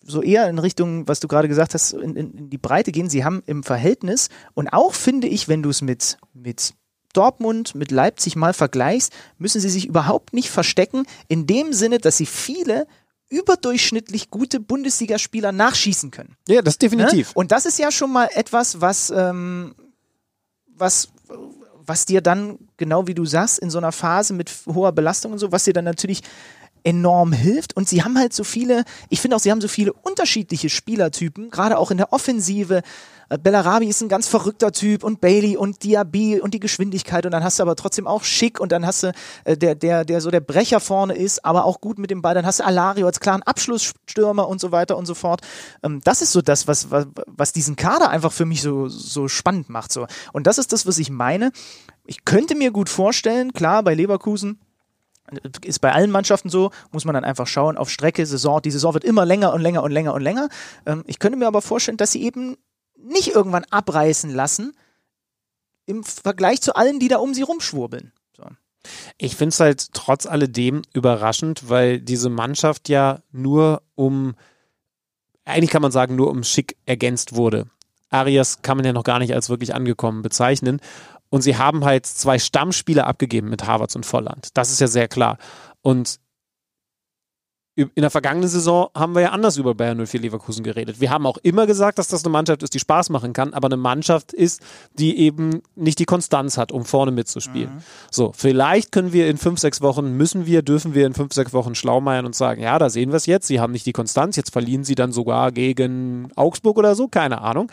so eher in Richtung, was du gerade gesagt hast, in, in, in die Breite gehen, sie haben im Verhältnis und auch finde ich, wenn du es mit, mit Dortmund mit Leipzig mal vergleichst, müssen sie sich überhaupt nicht verstecken, in dem Sinne, dass sie viele überdurchschnittlich gute Bundesligaspieler nachschießen können. Ja, das definitiv. Ne? Und das ist ja schon mal etwas, was, ähm, was, was dir dann, genau wie du sagst, in so einer Phase mit hoher Belastung und so, was dir dann natürlich enorm hilft. Und sie haben halt so viele, ich finde auch, sie haben so viele unterschiedliche Spielertypen, gerade auch in der Offensive. Äh, Bellarabi ist ein ganz verrückter Typ und Bailey und Diaby und die Geschwindigkeit und dann hast du aber trotzdem auch Schick und dann hast du äh, der, der, der so der Brecher vorne ist, aber auch gut mit dem Ball. Dann hast du Alario als klaren Abschlussstürmer und so weiter und so fort. Ähm, das ist so das, was, was, was diesen Kader einfach für mich so, so spannend macht. So. Und das ist das, was ich meine. Ich könnte mir gut vorstellen, klar, bei Leverkusen, ist bei allen Mannschaften so, muss man dann einfach schauen auf Strecke, Saison. Die Saison wird immer länger und länger und länger und länger. Ähm, ich könnte mir aber vorstellen, dass sie eben nicht irgendwann abreißen lassen im Vergleich zu allen, die da um sie rumschwurbeln. So. Ich finde es halt trotz alledem überraschend, weil diese Mannschaft ja nur um, eigentlich kann man sagen, nur um schick ergänzt wurde. Arias kann man ja noch gar nicht als wirklich angekommen bezeichnen. Und sie haben halt zwei Stammspieler abgegeben mit Harvards und Volland. Das ist ja sehr klar. Und in der vergangenen Saison haben wir ja anders über Bayern 04 Leverkusen geredet. Wir haben auch immer gesagt, dass das eine Mannschaft ist, die Spaß machen kann, aber eine Mannschaft ist, die eben nicht die Konstanz hat, um vorne mitzuspielen. Mhm. So, vielleicht können wir in fünf, sechs Wochen, müssen wir, dürfen wir in fünf, sechs Wochen schlaumeiern und sagen, ja, da sehen wir es jetzt, sie haben nicht die Konstanz, jetzt verlieren sie dann sogar gegen Augsburg oder so, keine Ahnung.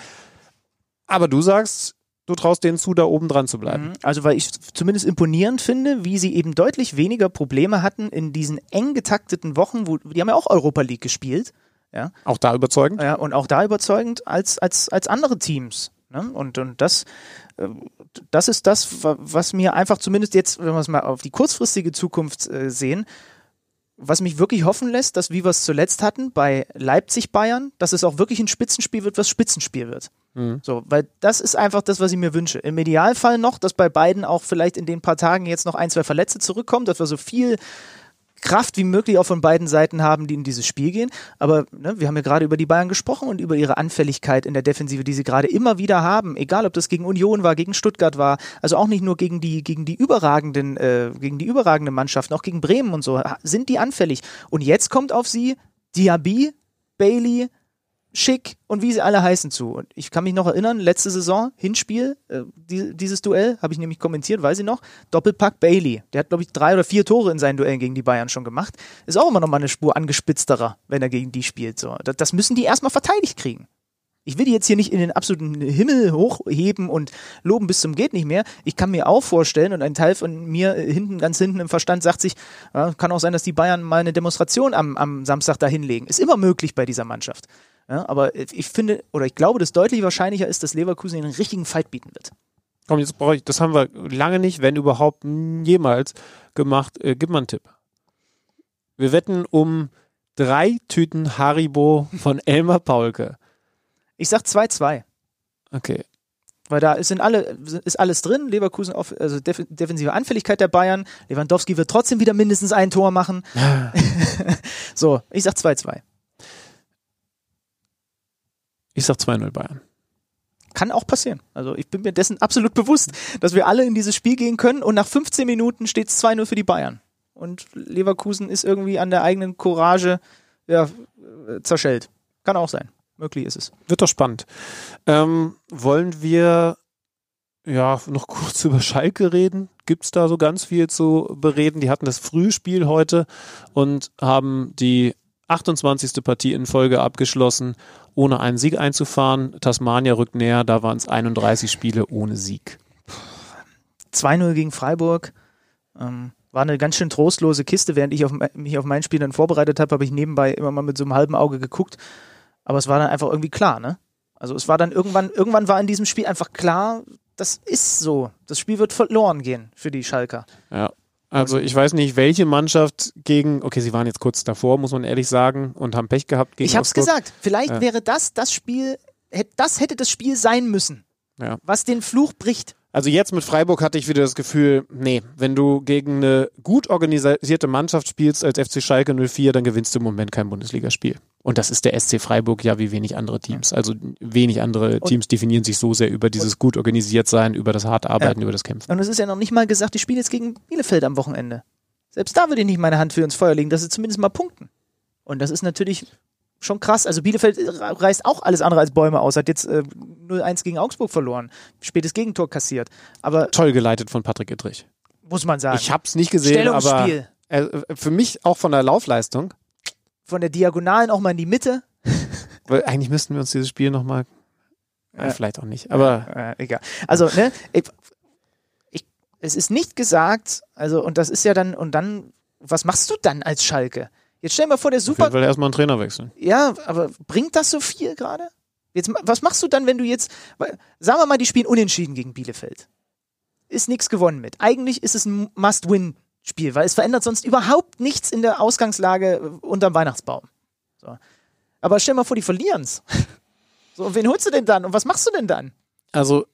Aber du sagst, du traust denen zu, da oben dran zu bleiben. Mhm. Also, weil ich zumindest imponierend finde, wie sie eben deutlich weniger Probleme hatten in diesen eng getakteten Wochen, wo die haben ja auch Europa League gespielt. Ja. Auch da überzeugend? Ja, und auch da überzeugend als, als, als andere Teams. Ne? Und, und das, äh, das ist das, was mir einfach zumindest jetzt, wenn wir es mal auf die kurzfristige Zukunft äh, sehen, was mich wirklich hoffen lässt, dass wie wir es zuletzt hatten bei Leipzig Bayern, dass es auch wirklich ein Spitzenspiel wird, was Spitzenspiel wird. Mhm. So, weil das ist einfach das, was ich mir wünsche. Im Idealfall noch, dass bei beiden auch vielleicht in den paar Tagen jetzt noch ein, zwei Verletzte zurückkommen, dass wir so viel Kraft wie möglich auch von beiden Seiten haben, die in dieses Spiel gehen. Aber ne, wir haben ja gerade über die Bayern gesprochen und über ihre Anfälligkeit in der Defensive, die sie gerade immer wieder haben. Egal, ob das gegen Union war, gegen Stuttgart war, also auch nicht nur gegen die gegen die überragenden äh, gegen die überragenden Mannschaften, auch gegen Bremen und so sind die anfällig. Und jetzt kommt auf sie Diaby, Bailey, Schick und wie sie alle heißen zu. Und ich kann mich noch erinnern, letzte Saison, Hinspiel, äh, die, dieses Duell, habe ich nämlich kommentiert, weiß ich noch, Doppelpack Bailey. Der hat, glaube ich, drei oder vier Tore in seinen Duellen gegen die Bayern schon gemacht. Ist auch immer noch mal eine Spur angespitzterer, wenn er gegen die spielt. So. Das, das müssen die erstmal verteidigt kriegen. Ich will die jetzt hier nicht in den absoluten Himmel hochheben und loben bis zum geht nicht mehr. Ich kann mir auch vorstellen, und ein Teil von mir hinten, ganz hinten im Verstand sagt sich, ja, kann auch sein, dass die Bayern mal eine Demonstration am, am Samstag da hinlegen. Ist immer möglich bei dieser Mannschaft. Ja, aber ich finde, oder ich glaube, dass deutlich wahrscheinlicher ist, dass Leverkusen den richtigen Fight bieten wird. Komm, jetzt brauche ich, das haben wir lange nicht, wenn überhaupt jemals gemacht. Äh, gib mal einen Tipp. Wir wetten um drei Tüten Haribo von <laughs> Elmar Paulke. Ich sag 2-2. Okay. Weil da sind alle, ist alles drin. Leverkusen, auf, also def defensive Anfälligkeit der Bayern. Lewandowski wird trotzdem wieder mindestens ein Tor machen. <laughs> <laughs> so, ich sag 2-2. Ich sag 2-0 Bayern. Kann auch passieren. Also ich bin mir dessen absolut bewusst, dass wir alle in dieses Spiel gehen können und nach 15 Minuten steht es 2-0 für die Bayern. Und Leverkusen ist irgendwie an der eigenen Courage ja, zerschellt. Kann auch sein. Möglich ist es. Wird doch spannend. Ähm, wollen wir ja noch <laughs> kurz über Schalke reden? Gibt es da so ganz viel zu bereden? Die hatten das Frühspiel heute und haben die 28. Partie in Folge abgeschlossen, ohne einen Sieg einzufahren. Tasmania rückt näher, da waren es 31 Spiele ohne Sieg. 2-0 gegen Freiburg. Ähm, war eine ganz schön trostlose Kiste. Während ich auf, mich auf mein Spiel dann vorbereitet habe, habe ich nebenbei immer mal mit so einem halben Auge geguckt. Aber es war dann einfach irgendwie klar, ne? Also es war dann irgendwann, irgendwann war in diesem Spiel einfach klar, das ist so. Das Spiel wird verloren gehen für die Schalker. Ja. Also ich weiß nicht, welche Mannschaft gegen, okay, sie waren jetzt kurz davor, muss man ehrlich sagen, und haben Pech gehabt gegen Ich hab's Augsburg. gesagt, vielleicht ja. wäre das das Spiel, das hätte das Spiel sein müssen, ja. was den Fluch bricht. Also jetzt mit Freiburg hatte ich wieder das Gefühl, nee, wenn du gegen eine gut organisierte Mannschaft spielst als FC Schalke 04, dann gewinnst du im Moment kein Bundesligaspiel. Und das ist der SC Freiburg ja wie wenig andere Teams. Also wenig andere Teams definieren sich so sehr über dieses gut organisiert sein, über das harte Arbeiten, ja. über das Kämpfen. Und es ist ja noch nicht mal gesagt, die spielen jetzt gegen Bielefeld am Wochenende. Selbst da würde ich nicht meine Hand für ins Feuer legen, dass sie zumindest mal punkten. Und das ist natürlich schon krass. Also Bielefeld reißt auch alles andere als Bäume aus, hat jetzt äh, 0-1 gegen Augsburg verloren, spätes Gegentor kassiert. Aber Toll geleitet von Patrick Ittrich. Muss man sagen. Ich hab's nicht gesehen, aber äh, für mich auch von der Laufleistung. Von der Diagonalen auch mal in die Mitte. Weil eigentlich müssten wir uns dieses Spiel nochmal. Äh, vielleicht auch nicht, aber. Äh, egal. Also, ne, ich, ich, es ist nicht gesagt, also, und das ist ja dann, und dann, was machst du dann als Schalke? Jetzt stell dir mal vor, der Super. Ich will erstmal einen Trainer wechseln. Ja, aber bringt das so viel gerade? Jetzt, was machst du dann, wenn du jetzt, sagen wir mal, die spielen unentschieden gegen Bielefeld. Ist nichts gewonnen mit. Eigentlich ist es ein Must-Win-Spiel, weil es verändert sonst überhaupt nichts in der Ausgangslage äh, unterm Weihnachtsbaum. So. Aber stell mal vor, die verlieren's. <laughs> So, und wen holst du denn dann? Und was machst du denn dann? Also,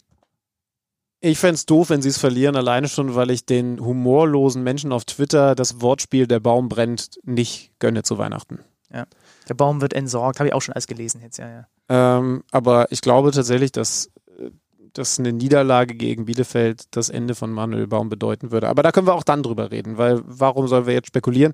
ich fände es doof, wenn sie es verlieren, alleine schon, weil ich den humorlosen Menschen auf Twitter das Wortspiel Der Baum brennt nicht gönne zu Weihnachten. Ja. Der Baum wird entsorgt, habe ich auch schon alles gelesen jetzt, ja, ja. Ähm, aber ich glaube tatsächlich, dass, dass eine Niederlage gegen Bielefeld das Ende von Manuel Baum bedeuten würde. Aber da können wir auch dann drüber reden, weil warum sollen wir jetzt spekulieren?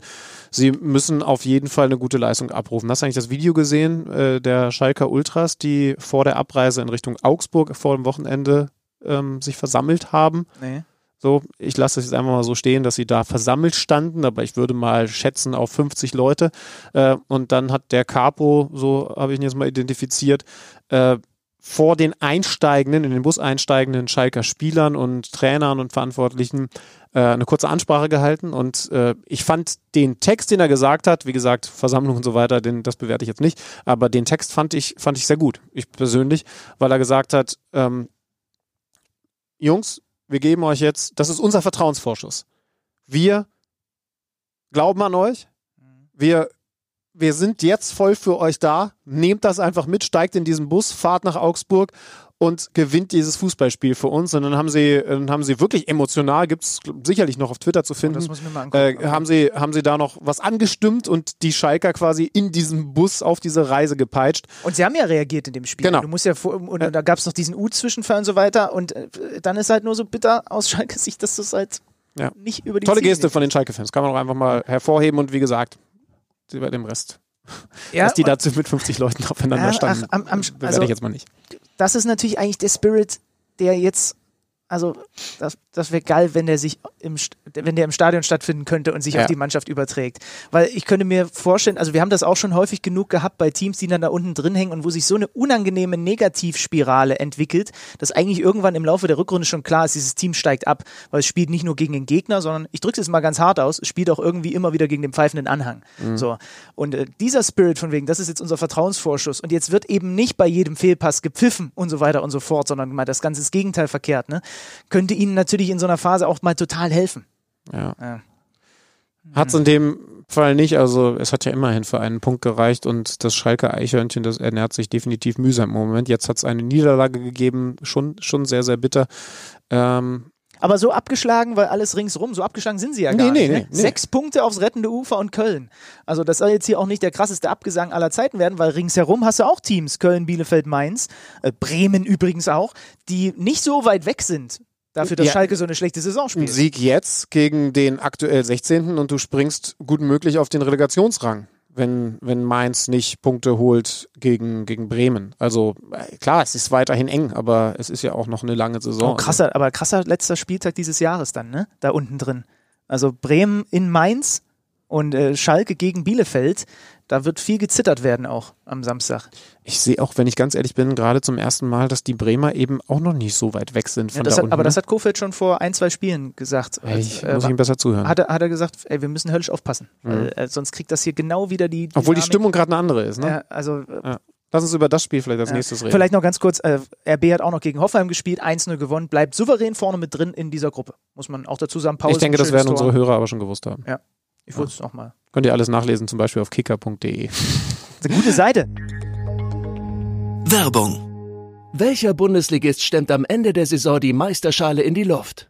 Sie müssen auf jeden Fall eine gute Leistung abrufen. Hast du eigentlich das Video gesehen äh, der Schalker Ultras, die vor der Abreise in Richtung Augsburg vor dem Wochenende ähm, sich versammelt haben. Nee. So, ich lasse es jetzt einfach mal so stehen, dass sie da versammelt standen, aber ich würde mal schätzen auf 50 Leute. Äh, und dann hat der Capo, so habe ich ihn jetzt mal identifiziert, äh, vor den einsteigenden, in den Bus einsteigenden Schalker Spielern und Trainern und Verantwortlichen äh, eine kurze Ansprache gehalten. Und äh, ich fand den Text, den er gesagt hat, wie gesagt, Versammlung und so weiter, den, das bewerte ich jetzt nicht, aber den Text fand ich, fand ich sehr gut, ich persönlich, weil er gesagt hat, ähm, Jungs, wir geben euch jetzt, das ist unser Vertrauensvorschuss. Wir glauben an euch. Wir, wir sind jetzt voll für euch da. Nehmt das einfach mit, steigt in diesen Bus, fahrt nach Augsburg und gewinnt dieses Fußballspiel für uns. Und dann haben sie, dann haben sie wirklich emotional, gibt es sicherlich noch auf Twitter zu finden, das mir mal angucken, äh, haben, sie, haben sie da noch was angestimmt und die Schalker quasi in diesem Bus auf diese Reise gepeitscht. Und sie haben ja reagiert in dem Spiel. Genau. Du musst ja vor, und, und da gab es noch diesen U-Zwischenfall und so weiter. Und äh, dann ist halt nur so bitter aus Schalke Sicht, dass du es halt ja. nicht über die Tolle Geste von den Schalke-Fans. Kann man auch einfach mal hervorheben und wie gesagt, bei dem Rest. <laughs> Ja, dass die dazu mit 50 Leuten aufeinander standen, ach, am, am, also, ich jetzt mal nicht das ist natürlich eigentlich der Spirit, der jetzt also das, das wäre geil, wenn der sich im, wenn der im Stadion stattfinden könnte und sich Ja. auf die Mannschaft überträgt. Weil ich könnte mir vorstellen, also wir haben das auch schon häufig genug gehabt bei Teams, die dann da unten drin hängen und wo sich so eine unangenehme Negativspirale entwickelt, dass eigentlich irgendwann im Laufe der Rückrunde schon klar ist, dieses Team steigt ab, weil es spielt nicht nur gegen den Gegner, sondern ich drücke es jetzt mal ganz hart aus, es spielt auch irgendwie immer wieder gegen den pfeifenden Anhang. So und äh, dieser Spirit von wegen, das ist jetzt unser Vertrauensvorschuss und jetzt wird eben nicht bei jedem Fehlpass gepfiffen und so weiter und so fort, sondern mal das ganze Gegenteil verkehrt, ne? Könnte ihnen natürlich in so einer Phase auch mal total helfen. Ja. Ja. Hat's in dem Fall nicht, also es hat ja immerhin für einen Punkt gereicht und das Schalke Eichhörnchen, das ernährt sich definitiv mühsam im Moment. Jetzt hat's eine Niederlage gegeben, schon, schon sehr, sehr bitter. Ähm, Aber so abgeschlagen, weil alles ringsrum, so abgeschlagen sind sie ja Nee, gar nee, nicht. nee, ne? nee. Sechs Punkte aufs rettende Ufer und Köln. Also das soll jetzt hier auch nicht der krasseste Abgesang aller Zeiten werden, weil ringsherum hast du auch Teams, Köln, Bielefeld, Mainz, äh, Bremen übrigens auch, die nicht so weit weg sind. Dafür, dass Ja. Schalke so eine schlechte Saison ein spielt. Sieg jetzt gegen den aktuell 16. und du springst gut möglich auf den Relegationsrang, wenn, wenn Mainz nicht Punkte holt gegen, gegen Bremen. Also äh, klar, es ist weiterhin eng, aber es ist ja auch noch eine lange Saison. Oh, krasser, aber krasser letzter Spieltag dieses Jahres dann, ne? Da unten drin. Also Bremen in Mainz und äh, Schalke gegen Bielefeld. Da wird viel gezittert werden auch am Samstag. Ich sehe auch, wenn ich ganz ehrlich bin, gerade zum ersten Mal, dass die Bremer eben auch noch nicht so weit weg sind Ja, von das da hat, unten. aber das ne? hat Kofeld schon vor ein, zwei Spielen gesagt. Ey, ich Als, muss äh, ihm besser zuhören. hat, er, hat er gesagt, ey, wir müssen höllisch aufpassen. Weil, äh, sonst kriegt das hier genau wieder die. Obwohl die Dynamik. Stimmung gerade eine andere ist. Ne? Ja, also äh, Lass uns über das Spiel vielleicht als ja. nächstes reden. Vielleicht noch ganz kurz, äh, RB hat auch noch gegen Hoffenheim gespielt, 1-0 gewonnen, bleibt souverän vorne mit drin in dieser Gruppe. Muss man auch dazu sagen, Pause. ich denke, das werden unsere Hörer aber schon gewusst haben. Ich wollte es auch mal. Könnt ihr alles nachlesen, zum Beispiel auf kicker.de. Eine gute Seite. Werbung. Welcher Bundesligist stemmt am Ende der Saison die Meisterschale in die Luft?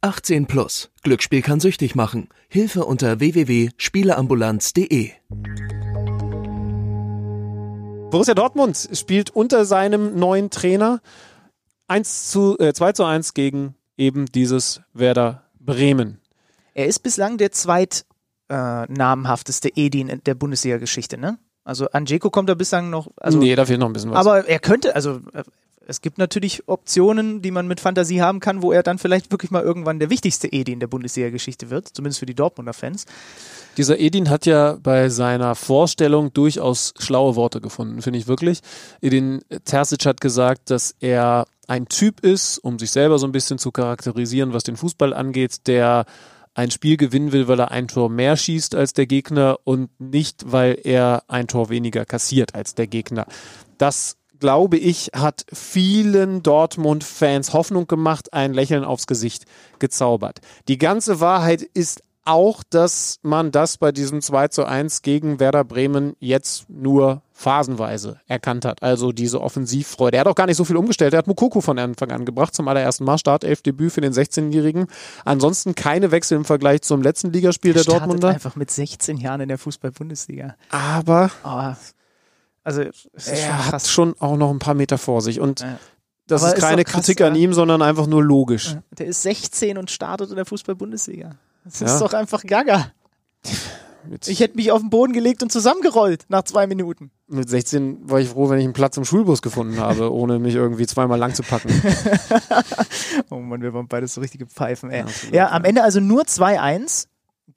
18 plus. Glücksspiel kann süchtig machen. Hilfe unter www.spieleambulanz.de. Borussia Dortmund spielt unter seinem neuen Trainer 1 zu, äh, 2 zu 1 gegen eben dieses Werder Bremen. Er ist bislang der zweit äh, Edin in der Bundesliga-Geschichte, ne? Also Anjeko kommt da bislang noch. Also, nee, da fehlt noch ein bisschen was. aber er könnte, also äh, es gibt natürlich Optionen, die man mit Fantasie haben kann, wo er dann vielleicht wirklich mal irgendwann der wichtigste Edin der Bundesliga-Geschichte wird, zumindest für die Dortmunder Fans. Dieser Edin hat ja bei seiner Vorstellung durchaus schlaue Worte gefunden, finde ich wirklich. Edin Terzic hat gesagt, dass er ein Typ ist, um sich selber so ein bisschen zu charakterisieren, was den Fußball angeht, der ein Spiel gewinnen will, weil er ein Tor mehr schießt als der Gegner und nicht, weil er ein Tor weniger kassiert als der Gegner. Das glaube ich, hat vielen Dortmund-Fans Hoffnung gemacht, ein Lächeln aufs Gesicht gezaubert. Die ganze Wahrheit ist auch, dass man das bei diesem 2 zu 1 gegen Werder Bremen jetzt nur phasenweise erkannt hat. Also diese Offensivfreude. Er hat auch gar nicht so viel umgestellt. Er hat Mukoko von Anfang an gebracht, zum allerersten Mal Startelfdebüt für den 16-Jährigen. Ansonsten keine Wechsel im Vergleich zum letzten Ligaspiel der Startet Dortmunder. einfach mit 16 Jahren in der Fußball-Bundesliga. Aber Oh, also ist er hat schon auch noch ein paar Meter vor sich. Und Ja. das Aber ist ist keine doch krass, Kritik an ja. ihm, sondern einfach nur logisch. Der ist 16 und startet in der Fußball-Bundesliga. Das Ja. ist doch einfach gaga. Mit, Ich hätte mich auf den Boden gelegt und zusammengerollt nach zwei Minuten. mit 16 war ich froh, wenn ich einen Platz im Schulbus gefunden habe, <laughs> ohne mich irgendwie zweimal lang zu packen. <laughs> Oh Mann, wir waren beide so richtige Pfeifen, ey. absolut, Ja, am Ende also nur 2-1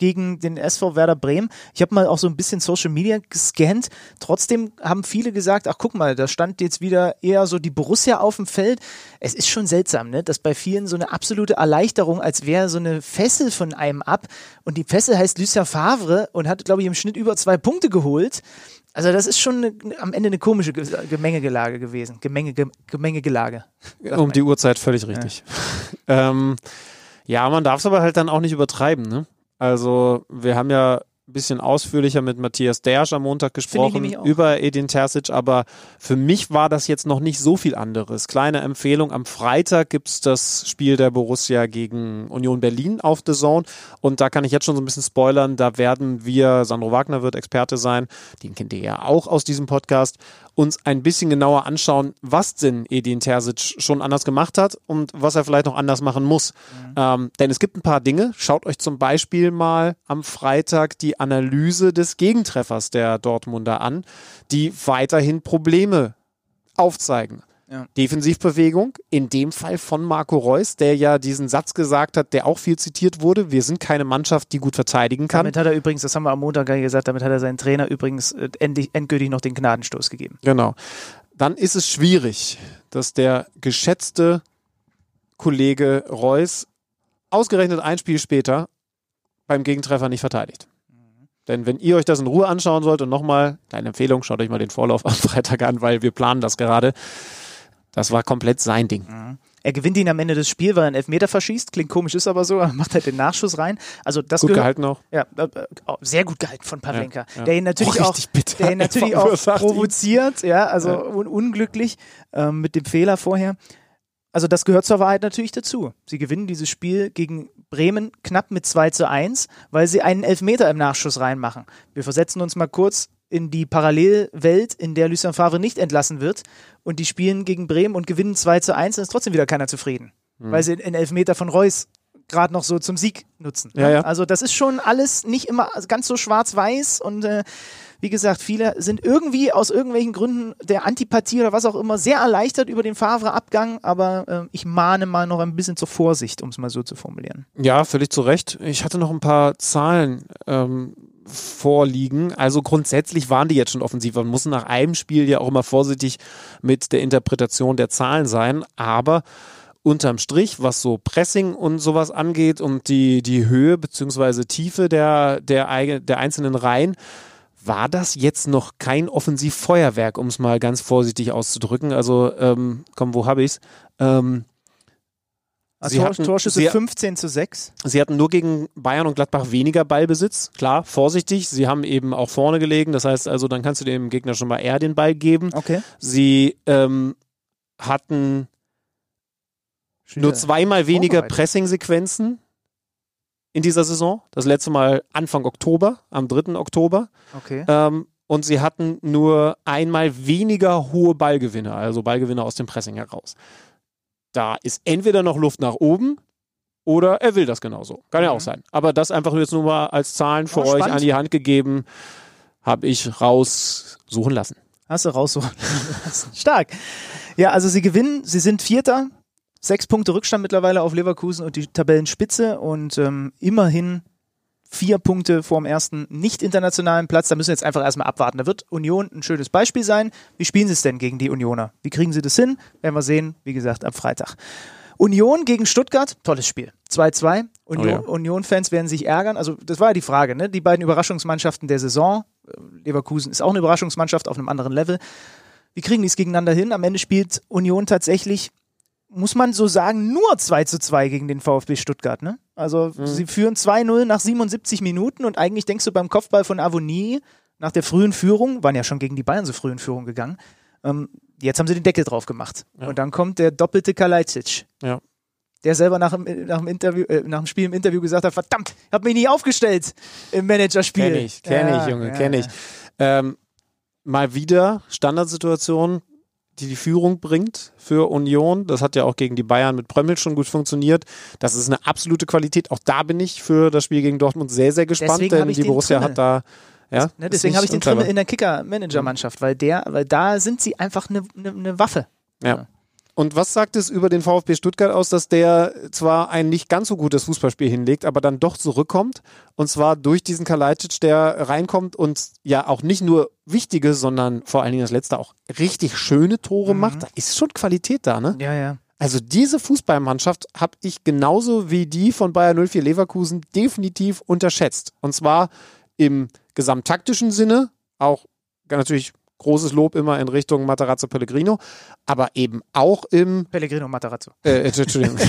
gegen den SV Werder Bremen. Ich habe mal auch so ein bisschen Social Media gescannt. Trotzdem haben viele gesagt, ach guck mal, da stand jetzt wieder eher so die Borussia auf dem Feld. Es ist schon seltsam, ne? dass bei vielen so eine absolute Erleichterung, als wäre so eine Fessel von einem ab. Und die Fessel heißt Lucien Favre und hat, glaube ich, im Schnitt über zwei Punkte geholt. Also das ist schon eine, am Ende eine komische Ge- Gemengelage gewesen. Gemenge, Ge- Gemengelage. um die Uhrzeit völlig richtig. Ja, <laughs> ähm, ja man darf es aber halt dann auch nicht übertreiben. Ne? Also wir haben ja ein bisschen ausführlicher mit Matthias Dersch am Montag gesprochen über Edin Terzic, aber für mich war das jetzt noch nicht so viel anderes. Kleine Empfehlung, am Freitag gibt's das Spiel der Borussia gegen Union Berlin auf The Zone. Und da kann ich jetzt schon so ein bisschen spoilern, da werden wir, Sandro Wagner wird Experte sein, den kennt ihr ja auch aus diesem Podcast, uns ein bisschen genauer anschauen, was denn Edin Terzic schon anders gemacht hat und was er vielleicht noch anders machen muss. Ähm, denn es gibt ein paar Dinge. Schaut euch zum Beispiel mal am Freitag die Analyse des Gegentreffers der Dortmunder an, die weiterhin Probleme aufzeigen. Ja. Defensivbewegung, in dem Fall von Marco Reus, der ja diesen Satz gesagt hat, der auch viel zitiert wurde. Wir sind keine Mannschaft, die gut verteidigen kann. Damit hat er übrigens, das haben wir am Montag gesagt, damit hat er seinen Trainer übrigens äh, endgültig noch den Gnadenstoß gegeben. Genau. Dann ist es schwierig, dass der geschätzte Kollege Reus ausgerechnet ein Spiel später beim Gegentreffer nicht verteidigt. Denn wenn ihr euch das in Ruhe anschauen sollt und nochmal, kleine Empfehlung, schaut euch mal den Vorlauf am <laughs> Freitag an, weil wir planen das gerade. Das war komplett sein Ding. Er gewinnt ihn am Ende des Spiels, weil er einen Elfmeter verschießt. Klingt komisch, ist aber so. Er macht halt den Nachschuss rein. Also das Gut gehört- gehalten auch. Ja, äh, äh, oh, sehr gut gehalten von Pavlenka. Ja, ja. Der ihn natürlich Oh, auch, der ihn <laughs> natürlich auch provoziert, ja, also Ja. un unglücklich ähm, mit dem Fehler vorher. Also das gehört zur Wahrheit natürlich dazu. Sie gewinnen dieses Spiel gegen Bremen knapp mit 2 zu 1, weil sie einen Elfmeter im Nachschuss reinmachen. Wir versetzen uns mal kurz in die Parallelwelt, in der Lucien Favre nicht entlassen wird und die spielen gegen Bremen und gewinnen 2 zu 1, dann ist trotzdem wieder keiner zufrieden, Hm. weil sie einen Elfmeter von Reus gerade noch so zum Sieg nutzen. Ja, ja. Also das ist schon alles nicht immer ganz so schwarz-weiß und äh, wie gesagt, viele sind irgendwie aus irgendwelchen Gründen der Antipathie oder was auch immer sehr erleichtert über den Favre-Abgang, aber äh, ich mahne mal noch ein bisschen zur Vorsicht, um es mal so zu formulieren. Ja, völlig zu Recht. Ich hatte noch ein paar Zahlen ähm, vorliegen. Also grundsätzlich waren die jetzt schon offensiv. Man muss nach einem Spiel ja auch immer vorsichtig mit der Interpretation der Zahlen sein. Aber unterm Strich, was so Pressing und sowas angeht und die, die Höhe beziehungsweise Tiefe der, der, der einzelnen Reihen, war das jetzt noch kein Offensivfeuerwerk, um es mal ganz vorsichtig auszudrücken. Also, ähm, komm, wo habe ich's? Ähm, Also Sie Tor, hatten Torschüsse sehr- 15 zu 6. Sie hatten nur gegen Bayern und Gladbach weniger Ballbesitz. Klar, vorsichtig. Sie haben eben auch vorne gelegen. Das heißt also, dann kannst du dem Gegner schon mal eher den Ball geben. Okay. Sie ähm, hatten nur zweimal weniger. Pressing-Sequenzen in dieser Saison. Das letzte Mal Anfang Oktober, am 3. Oktober. Okay. Ähm, und sie hatten nur einmal weniger hohe Ballgewinne, also Ballgewinne aus dem Pressing heraus. Da ist entweder noch Luft nach oben oder er will das genauso. Kann ja Mhm. auch sein. Aber das einfach jetzt nur mal als Zahlen für Oh, euch spannend. an die Hand gegeben, habe ich raussuchen lassen. Hast du raussuchen lassen. Stark. Ja, also sie gewinnen, sie sind Vierter, sechs Punkte Rückstand mittlerweile auf Leverkusen und die Tabellenspitze und ähm, immerhin vier Punkte vor dem ersten nicht internationalen Platz. Da müssen wir jetzt einfach erstmal abwarten. Da wird Union ein schönes Beispiel sein. Wie spielen sie es denn gegen die Unioner? Wie kriegen sie das hin? Werden wir sehen, wie gesagt, am Freitag. Union gegen Stuttgart, tolles Spiel. 2-2. Union, Oh ja. Union-Fans werden sich ärgern. Also, das war ja die Frage, ne? Die beiden Überraschungsmannschaften der Saison. Äh, Leverkusen ist auch eine Überraschungsmannschaft auf einem anderen Level. Wie kriegen die es gegeneinander hin? Am Ende spielt Union tatsächlich, muss man so sagen, nur 2 zu 2 gegen den VfB Stuttgart. Ne? Also sie führen 2-0 nach 77 Minuten und eigentlich denkst du beim Kopfball von Avonie nach der frühen Führung, waren ja schon gegen die Bayern so früh in Führung gegangen, ähm, jetzt haben sie den Deckel drauf gemacht. Ja. Und dann kommt der doppelte Kalajdzic. Ja. Der selber nach dem, nach dem, Interview, äh, nach dem Spiel im Interview gesagt hat, verdammt, ich habe mich nie aufgestellt im Managerspiel. Kenn ich, kenn Ja, ich, Junge, kenn ich. Ähm, mal wieder Standardsituation, die die Führung bringt für Union. Das hat ja auch gegen die Bayern mit Prömmel schon gut funktioniert. Das ist eine absolute Qualität. Auch da bin ich für das Spiel gegen Dortmund sehr, sehr gespannt, Deswegen denn die Borussia Trimmel. hat da ja, Ne, deswegen habe ich den. Trimmel in der Kicker-Manager-Mannschaft, weil der, weil da sind sie einfach eine ne, ne Waffe. Ja. Und was sagt es über den VfB Stuttgart aus, dass der zwar ein nicht ganz so gutes Fußballspiel hinlegt, aber dann doch zurückkommt? Und zwar durch diesen Kalajdzic, der reinkommt und ja auch nicht nur wichtige, sondern vor allen Dingen das letzte auch richtig schöne Tore macht. Da ist schon Qualität da, ne? Ja, ja. Also diese Fußballmannschaft habe ich genauso wie die von Bayer 04 Leverkusen definitiv unterschätzt. Und zwar im gesamttaktischen Sinne, auch natürlich großes Lob immer in Richtung Matarazzo Pellegrino, aber eben auch im Pellegrino Matarazzo. äh, Entschuldigung. <laughs>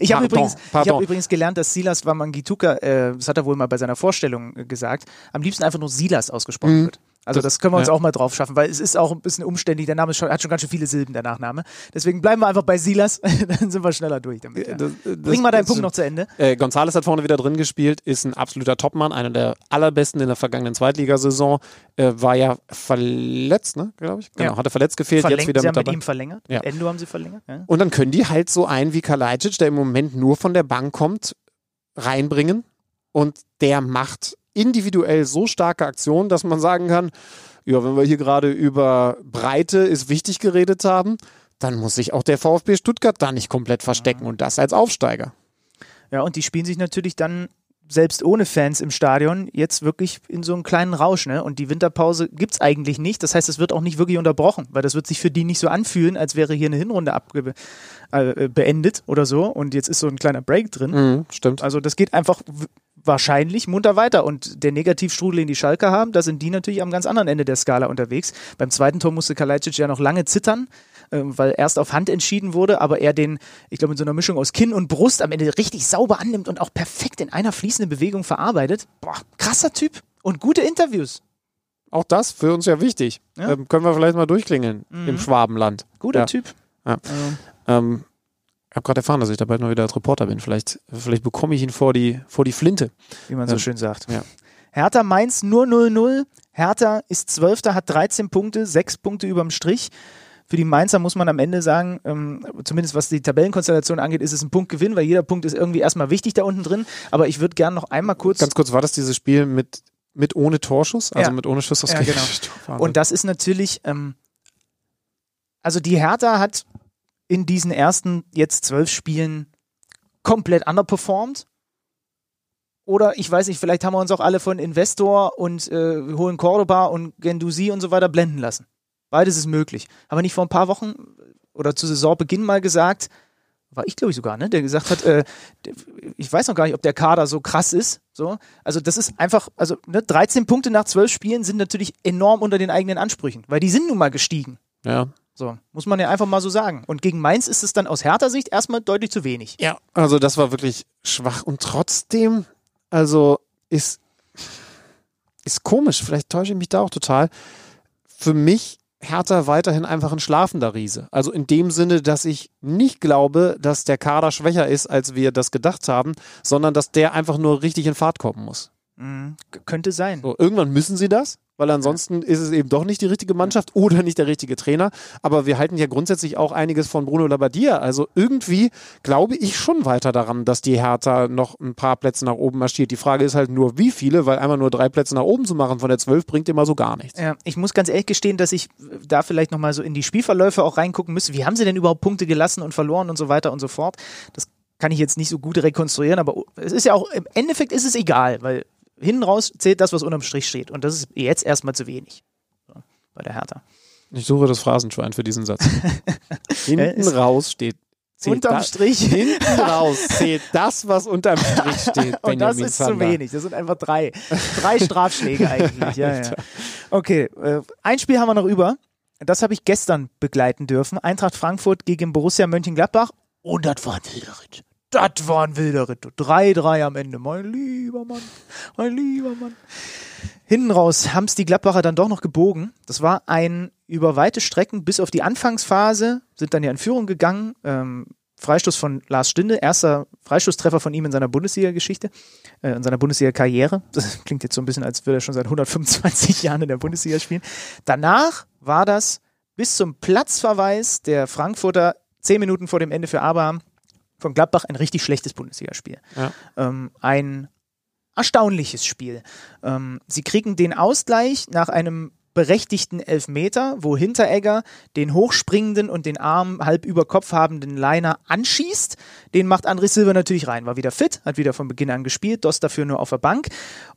Ich habe übrigens, ich hab übrigens gelernt, dass Silas Wamangituka, äh, das hat er wohl mal bei seiner Vorstellung äh, gesagt, am liebsten einfach nur Silas ausgesprochen wird. Also das, Das- können wir uns ja. auch mal drauf schaffen, weil es ist auch ein bisschen umständlich. Der Name schon, hat schon ganz schön viele Silben, der Nachname. Deswegen bleiben wir einfach bei Silas, <laughs> dann sind wir schneller durch damit. Ja. Das- das- Bring mal deinen Punkt noch zu Ende. Äh, Gonzales hat vorne wieder drin gespielt, ist ein absoluter Topmann, einer der allerbesten in der vergangenen Zweitligasaison. Äh, war ja verletzt, ne, glaube ich. Genau, Ja. hat er verletzt gefehlt, jetzt Verlängert, wieder sie haben mit mit dabei. ihm verlängert. Ja. Mit Endo haben sie verlängert. Und dann können die halt so einen wie Kalajdzic, der im Moment nur von der Bank kommt, reinbringen. Und der macht individuell so starke Aktionen, dass man sagen kann, ja, wenn wir hier gerade über Breite ist wichtig geredet haben, dann muss sich auch der VfB Stuttgart da nicht komplett verstecken und das als Aufsteiger. Ja, und die spielen sich natürlich dann selbst ohne Fans im Stadion jetzt wirklich in so einen kleinen Rausch, ne? Und die Winterpause gibt's eigentlich nicht. Das heißt, es wird auch nicht wirklich unterbrochen, weil das wird sich für die nicht so anfühlen, als wäre hier eine Hinrunde abge äh, beendet oder so. Und jetzt ist so ein kleiner Break drin. Mhm, stimmt. Also das geht einfach wahrscheinlich munter weiter. Und der Negativstrudel, den die Schalke haben, da sind die natürlich am ganz anderen Ende der Skala unterwegs. Beim zweiten Tor musste Kalajdzic ja noch lange zittern, ähm, weil erst auf Hand entschieden wurde, aber er den, ich glaube, in so einer Mischung aus Kinn und Brust am Ende richtig sauber annimmt und auch perfekt in einer fließenden Bewegung verarbeitet. Boah, krasser Typ. Und gute Interviews. Auch das für uns ja wichtig. Ja. Ähm, können wir vielleicht mal durchklingeln im Schwabenland. Guter Ja. Typ. Ja. Also, Ähm, habe gerade erfahren, dass ich da bald mal wieder als Reporter bin. Vielleicht, vielleicht bekomme ich ihn vor die, vor die Flinte. wie man so Ja. schön sagt. Ja. Hertha Mainz nur 0-0. Hertha ist Zwölfter, hat 13 Punkte, 6 Punkte überm Strich. Für die Mainzer muss man am Ende sagen, ähm, zumindest was die Tabellenkonstellation angeht, ist es ein Punktgewinn, weil jeder Punkt ist irgendwie erstmal wichtig da unten drin. Aber ich würde gerne noch einmal kurz. Ganz kurz, war das dieses Spiel mit, mit ohne Torschuss? Also Ja. mit ohne Schuss aufs Ja, genau. <laughs> Und das ist natürlich, ähm, also die Hertha hat in diesen ersten jetzt zwölf Spielen komplett underperformed. Oder ich weiß nicht, vielleicht haben wir uns auch alle von Investor und äh, holen Cordoba und Gendusi und so weiter blenden lassen. Beides ist möglich. Aber nicht vor ein paar Wochen oder zu Saisonbeginn mal gesagt, war ich glaube ich sogar, ne, der gesagt hat, äh, ich weiß noch gar nicht, ob der Kader so krass ist. So, also das ist einfach, also ne, 13 Punkte nach 12 Spielen sind natürlich enorm unter den eigenen Ansprüchen, weil die sind nun mal gestiegen. ja. So, muss man ja einfach mal so sagen. Und gegen Mainz ist es dann aus härter Sicht erstmal deutlich zu wenig. ja, also das war wirklich schwach. Und trotzdem, also ist, ist komisch. Vielleicht täusche ich mich da auch total. Für mich Hertha weiterhin einfach ein schlafender Riese. Also in dem Sinne, dass ich nicht glaube, dass der Kader schwächer ist, als wir das gedacht haben, sondern dass der einfach nur richtig in Fahrt kommen muss. Mhm. Könnte sein. So, irgendwann müssen sie das, weil ansonsten ist es eben doch nicht die richtige Mannschaft oder nicht der richtige Trainer. Aber wir halten ja grundsätzlich auch einiges von Bruno Labbadia. Also irgendwie glaube ich schon weiter daran, dass die Hertha noch ein paar Plätze nach oben marschiert. Die Frage ist halt nur, wie viele, weil einmal nur drei Plätze nach oben zu machen von der zwölf bringt immer so gar nichts. Ja, ich muss ganz ehrlich gestehen, dass ich da vielleicht nochmal so in die Spielverläufe auch reingucken müsste. Wie haben sie denn überhaupt Punkte gelassen und verloren und so weiter und so fort? Das kann ich jetzt nicht so gut rekonstruieren, aber es ist ja auch, im Endeffekt ist es egal, weil hinten raus zählt das, was unterm Strich steht. Und das ist jetzt erstmal zu wenig. So, bei der Hertha. Ich suche das Phrasenschwein für diesen Satz. <laughs> Hinten raus steht. zählt Unterm Strich. Hinten <laughs> raus zählt das, was unterm Strich steht. Und das ist zu Zander. wenig. Das sind einfach drei. Drei Strafschläge eigentlich. Ja, ja. <laughs> Okay, äh, ein Spiel haben wir noch über. Das habe ich gestern begleiten dürfen. Eintracht Frankfurt gegen Borussia Mönchengladbach. Und das war Ritt. Das war ein wilder Ritt. 3-3 am Ende. Mein lieber Mann. Mein lieber Mann. Hinten raus haben es die Gladbacher dann doch noch gebogen. Das war ein über weite Strecken bis auf die Anfangsphase, sind dann ja in Führung gegangen. Ähm, Freistoß von Lars Stinde, erster Freistoßtreffer von ihm in seiner Bundesliga-Geschichte, äh, in seiner Bundesliga-Karriere. Das klingt jetzt so ein bisschen, als würde er schon seit 125 <laughs> Jahren in der Bundesliga spielen. Danach war das bis zum Platzverweis der Frankfurter zehn Minuten vor dem Ende für Abraham von Gladbach ein richtig schlechtes Bundesligaspiel. Ja. Ähm, ein erstaunliches Spiel. Ähm, sie kriegen den Ausgleich nach einem berechtigten Elfmeter, wo Hinteregger den hochspringenden und den Arm halb über Kopf habenden Leiner anschießt. Den macht André Silva natürlich rein, war wieder fit, hat wieder von Beginn an gespielt, Dost dafür nur auf der Bank.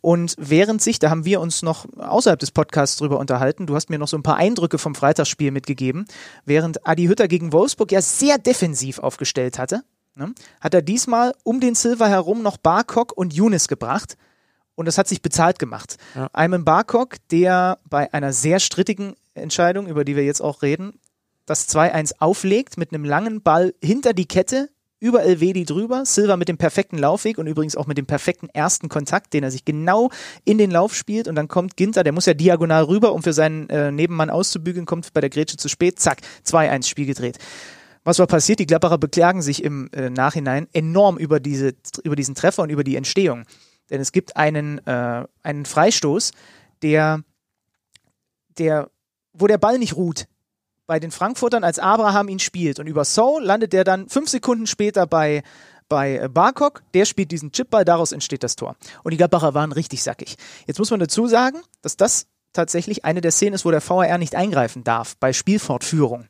Und während sich, da haben wir uns noch außerhalb des Podcasts drüber unterhalten, du hast mir noch so ein paar Eindrücke vom Freitagsspiel mitgegeben, während Adi Hütter gegen Wolfsburg ja sehr defensiv aufgestellt hatte, ne, hat er diesmal um den Silva herum noch Barkok und Younes gebracht. Und das hat sich bezahlt gemacht. Ja. Ayman Barkok, der bei einer sehr strittigen Entscheidung, über die wir jetzt auch reden, das 2-1 auflegt mit einem langen Ball hinter die Kette, über Elvedi drüber, Silva mit dem perfekten Laufweg und übrigens auch mit dem perfekten ersten Kontakt, den er sich genau in den Lauf spielt und dann kommt Ginter, der muss ja diagonal rüber, um für seinen äh, Nebenmann auszubügeln, kommt bei der Grätsche zu spät, zack, 2-1 Spiel gedreht. Was war passiert? Die Gladbacher beklagen sich im äh, Nachhinein enorm über, diese, über diesen Treffer und über die Entstehung. Denn es gibt einen, äh, einen Freistoß, der, der, wo der Ball nicht ruht bei den Frankfurtern, als Abraham ihn spielt. Und über So landet der dann fünf Sekunden später bei, bei äh, Barkok. Der spielt diesen Chipball, daraus entsteht das Tor. Und die Gladbacher waren richtig sackig. Jetzt muss man dazu sagen, dass das tatsächlich eine der Szenen ist, wo der VAR nicht eingreifen darf bei Spielfortführung.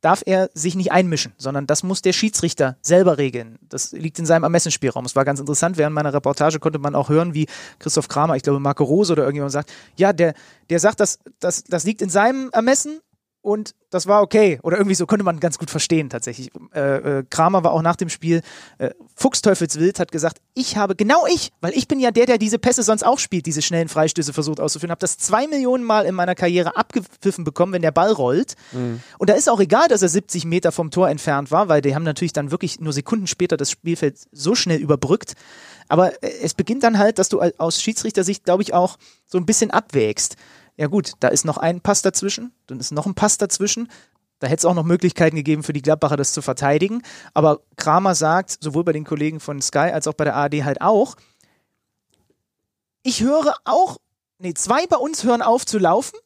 Darf er sich nicht einmischen, sondern das muss der Schiedsrichter selber regeln. Das liegt in seinem Ermessensspielraum. Es war ganz interessant, während meiner Reportage konnte man auch hören, wie Christoph Kramer, ich glaube Marco Rose oder irgendjemand sagt, ja, der, der sagt, das, das, das liegt in seinem Ermessen und das war okay. Oder irgendwie so konnte man ganz gut verstehen tatsächlich. Äh, äh, Kramer war auch nach dem Spiel, äh, Fuchsteufelswild hat gesagt, ich habe, genau ich, weil ich bin ja der, der diese Pässe sonst auch spielt, diese schnellen Freistöße versucht auszuführen, habe das zwei Millionen Mal in meiner Karriere abgepfiffen bekommen, wenn der Ball rollt. Mhm. Und da ist auch egal, dass er 70 Meter vom Tor entfernt war, weil die haben natürlich dann wirklich nur Sekunden später das Spielfeld so schnell überbrückt. Aber äh, es beginnt dann halt, dass du aus Schiedsrichtersicht, glaube ich, auch so ein bisschen abwägst ja gut, da ist noch ein Pass dazwischen, dann ist noch ein Pass dazwischen. Da hätte es auch noch Möglichkeiten gegeben für die Gladbacher, das zu verteidigen. Aber Kramer sagt, sowohl bei den Kollegen von Sky als auch bei der ARD halt auch, ich höre auch, nee, zwei bei uns hören auf zu laufen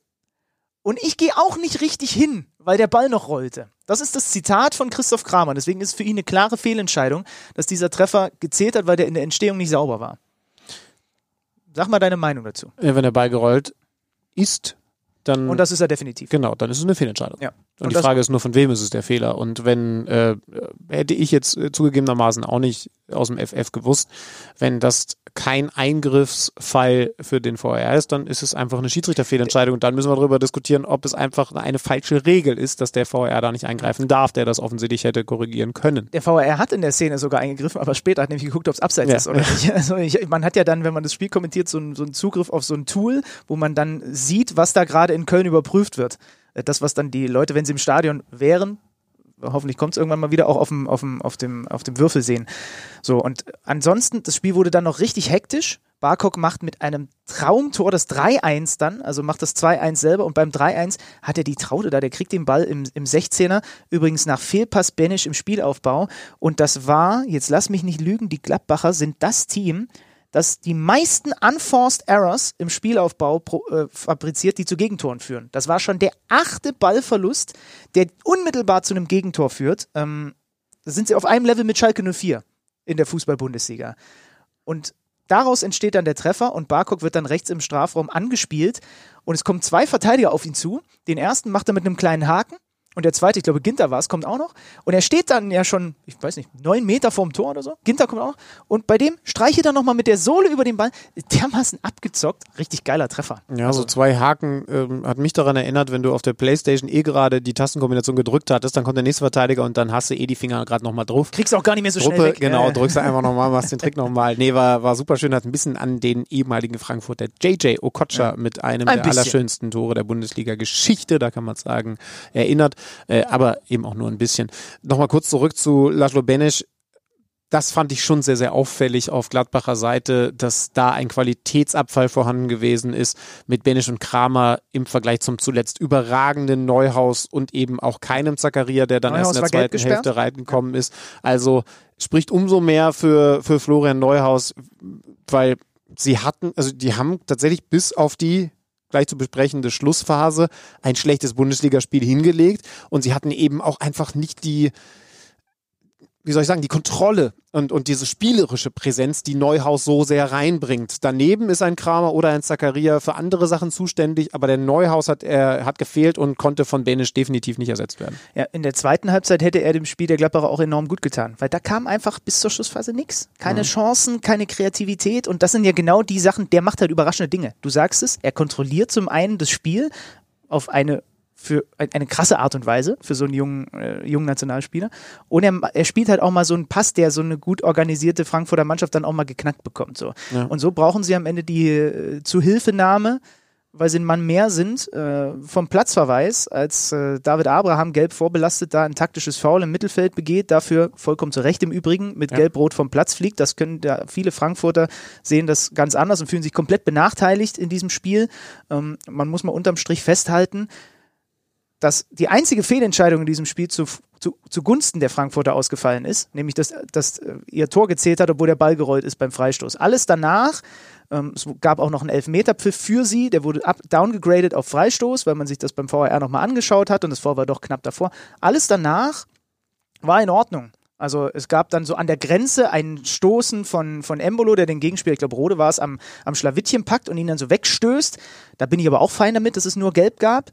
und ich gehe auch nicht richtig hin, weil der Ball noch rollte. Das ist das Zitat von Christoph Kramer. Deswegen ist für ihn eine klare Fehlentscheidung, dass dieser Treffer gezählt hat, weil der in der Entstehung nicht sauber war. Sag mal deine Meinung dazu. Ja, wenn der Ball gerollt ist, dann. Und das ist er definitiv. Genau, dann ist es eine Fehlentscheidung. Ja. Und, und die Frage ist nur, von wem ist es der Fehler? Und wenn, äh, hätte ich jetzt äh, zugegebenermaßen auch nicht aus dem FF gewusst, wenn das kein Eingriffsfall für den VR ist, dann ist es einfach eine Schiedsrichterfehlentscheidung. Und dann müssen wir darüber diskutieren, ob es einfach eine falsche Regel ist, dass der VR da nicht eingreifen darf, der das offensichtlich hätte korrigieren können. Der VR hat in der Szene sogar eingegriffen, aber später hat nämlich geguckt, ob es abseits ja. ist oder nicht. <laughs> Also ich, man hat ja dann, wenn man das Spiel kommentiert, so, ein, so einen Zugriff auf so ein Tool, wo man dann sieht, was da gerade in Köln überprüft wird. Äh, das, was dann die Leute, wenn sie im Stadion wären, hoffentlich kommt es irgendwann mal wieder auch auf dem, auf dem, auf dem, auf dem Würfel sehen. So, und ansonsten, das Spiel wurde dann noch richtig hektisch. Barkok macht mit einem Traumtor das 3-1 dann, also macht das 2-1 selber und beim 3-1 hat er die Traute da, der kriegt den Ball im, im 16er, übrigens nach Fehlpass Benisch im Spielaufbau und das war, jetzt lass mich nicht lügen, die Gladbacher sind das Team, das die meisten Unforced Errors im Spielaufbau pro, äh, fabriziert, die zu Gegentoren führen. Das war schon der achte Ballverlust, der unmittelbar zu einem Gegentor führt. Ähm, da sind sie auf einem Level mit Schalke 04 in der Fußball-Bundesliga. Und daraus entsteht dann der Treffer und Barkok wird dann rechts im Strafraum angespielt und es kommen zwei Verteidiger auf ihn zu. Den ersten macht er mit einem kleinen Haken und der zweite, ich glaube, Ginter war es, kommt auch noch. Und er steht dann ja schon, ich weiß nicht, neun Meter vorm Tor oder so. Ginter kommt auch noch. Und bei dem streichelt er nochmal mit der Sohle über den Ball. Dermaßen abgezockt. Richtig geiler Treffer. Ja, also, so zwei Haken ähm, hat mich daran erinnert, wenn du auf der Playstation eh gerade die Tastenkombination gedrückt hattest, dann kommt der nächste Verteidiger und dann hast du eh die Finger gerade nochmal drauf. Kriegst auch gar nicht mehr so Gruppe, schnell weg. Genau, drückst du einfach nochmal, machst den Trick nochmal. Nee, war, war super schön. Hat ein bisschen an den ehemaligen Frankfurter JJ Okocha ja. mit einem ein der bisschen. allerschönsten Tore der Bundesliga-Geschichte, da kann man sagen, erinnert. Äh, aber eben auch nur ein bisschen. Nochmal kurz zurück zu Laszlo Benesch. Das fand ich schon sehr, sehr auffällig auf Gladbacher Seite, dass da ein Qualitätsabfall vorhanden gewesen ist mit Benisch und Kramer im Vergleich zum zuletzt überragenden Neuhaus und eben auch keinem Zakaria, der dann Neuhaus erst in der zweiten Hälfte reingekommen ist. Also spricht umso mehr für, für Florian Neuhaus, weil sie hatten, also die haben tatsächlich bis auf die gleich zu besprechende Schlussphase ein schlechtes Bundesligaspiel hingelegt. Und sie hatten eben auch einfach nicht die, wie soll ich sagen, die Kontrolle und, und diese spielerische Präsenz, die Neuhaus so sehr reinbringt. Daneben ist ein Kramer oder ein Zakaria für andere Sachen zuständig, aber der Neuhaus hat, er, hat gefehlt und konnte von Benisch definitiv nicht ersetzt werden. Ja, in der zweiten Halbzeit hätte er dem Spiel der Gladbacher auch enorm gut getan, weil da kam einfach bis zur Schlussphase nichts. Keine mhm. Chancen, keine Kreativität und das sind ja genau die Sachen, der macht halt überraschende Dinge. Du sagst es, er kontrolliert zum einen das Spiel auf eine für eine krasse Art und Weise für so einen jungen, äh, jungen Nationalspieler. Und er, er spielt halt auch mal so einen Pass, der so eine gut organisierte Frankfurter Mannschaft dann auch mal geknackt bekommt. So. Ja. Und so brauchen sie am Ende die äh, Zuhilfenahme weil sie ein Mann mehr sind, äh, vom Platzverweis, als äh, David Abraham gelb vorbelastet da ein taktisches Foul im Mittelfeld begeht, dafür vollkommen zu Recht im Übrigen mit Ja. gelb-rot vom Platz fliegt. Das können da viele Frankfurter sehen das ganz anders und fühlen sich komplett benachteiligt in diesem Spiel. Ähm, man muss mal unterm Strich festhalten, dass die einzige Fehlentscheidung in diesem Spiel zu, zu, zugunsten der Frankfurter ausgefallen ist, nämlich dass, dass äh, ihr Tor gezählt hat, obwohl der Ball gerollt ist beim Freistoß. Alles danach, ähm, es gab auch noch einen Elfmeterpfiff für sie, der wurde up, downgegradet auf Freistoß, weil man sich das beim VAR nochmal angeschaut hat und das Vor war doch knapp davor. Alles danach war in Ordnung. Also es gab dann so an der Grenze ein Stoßen von, von Embolo, der den Gegenspieler, ich glaube Rode war es, am, am Schlawittchen packt und ihn dann so wegstößt. Da bin ich aber auch fein damit, dass es nur gelb gab.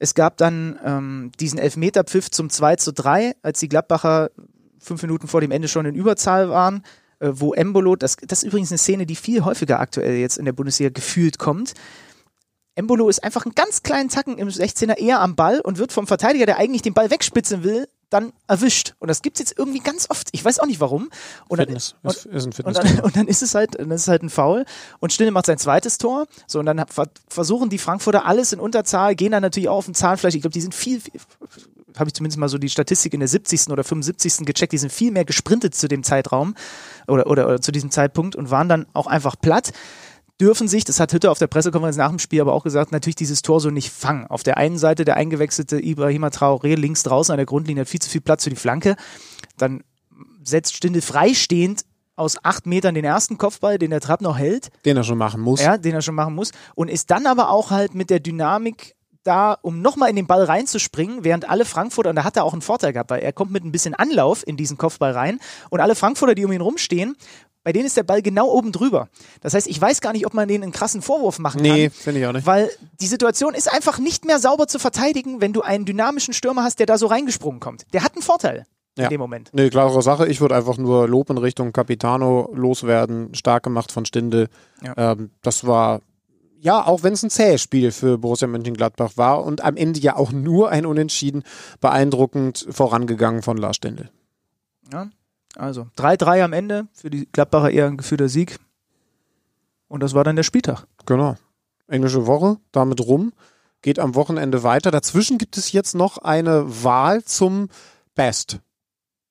Es gab dann ähm, diesen Elfmeterpfiff zum 2 zu 3, als die Gladbacher fünf Minuten vor dem Ende schon in Überzahl waren, äh, wo Embolo, das, das ist übrigens eine Szene, die viel häufiger aktuell jetzt in der Bundesliga gefühlt kommt. Embolo ist einfach einen ganz kleinen Tacken im 16er eher am Ball und wird vom Verteidiger, der eigentlich den Ball wegspitzen will, dann erwischt. Und das gibt's jetzt irgendwie ganz oft. Ich weiß auch nicht warum. Und dann, Fitness. und, Ist, ein und Fitness. dann, und dann ist es halt, dann ist es halt ein Foul. Und Stille macht sein zweites Tor. So, und dann ver versuchen die Frankfurter alles in Unterzahl, gehen dann natürlich auch auf den Zahnfleisch. Ich glaube, die sind viel, viel habe ich zumindest mal so die Statistik in der 70. oder 75. gecheckt, die sind viel mehr gesprintet zu dem Zeitraum oder, oder, oder zu diesem Zeitpunkt und waren dann auch einfach platt dürfen sich, das hat Hütte auf der Pressekonferenz nach dem Spiel aber auch gesagt, natürlich dieses Tor so nicht fangen. Auf der einen Seite der eingewechselte Ibrahima Traoré links draußen an der Grundlinie hat viel zu viel Platz für die Flanke. Dann setzt Stindl freistehend aus acht Metern den ersten Kopfball, den der Trapp noch hält, Den er schon machen muss. ja, den er schon machen muss, und ist dann aber auch halt mit der Dynamik da, um nochmal in den Ball reinzuspringen, während alle Frankfurter, und da hat er auch einen Vorteil gehabt, weil er kommt mit ein bisschen Anlauf in diesen Kopfball rein und alle Frankfurter, die um ihn rumstehen, bei denen ist der Ball genau oben drüber. Das heißt, ich weiß gar nicht, ob man denen einen krassen Vorwurf machen Nee, kann. finde ich auch nicht. Weil die Situation ist einfach nicht mehr sauber zu verteidigen, wenn du einen dynamischen Stürmer hast, der da so reingesprungen kommt. Der hat einen Vorteil Ja. in dem Moment. Nee, klare Sache. Ich würde einfach nur Lob in Richtung Capitano loswerden. Stark gemacht von Stinde. Ja. Ähm, das war, ja, auch wenn es ein zähes Spiel für Borussia Mönchengladbach war und am Ende ja auch nur ein Unentschieden, beeindruckend vorangegangen von Lars Stindl. Ja. Also 3-3 am Ende, für die Gladbacher eher ein gefühlter Sieg. Und das war dann der Spieltag. Genau. Englische Woche, damit rum. Geht am Wochenende weiter. Dazwischen gibt es jetzt noch eine Wahl zum Best.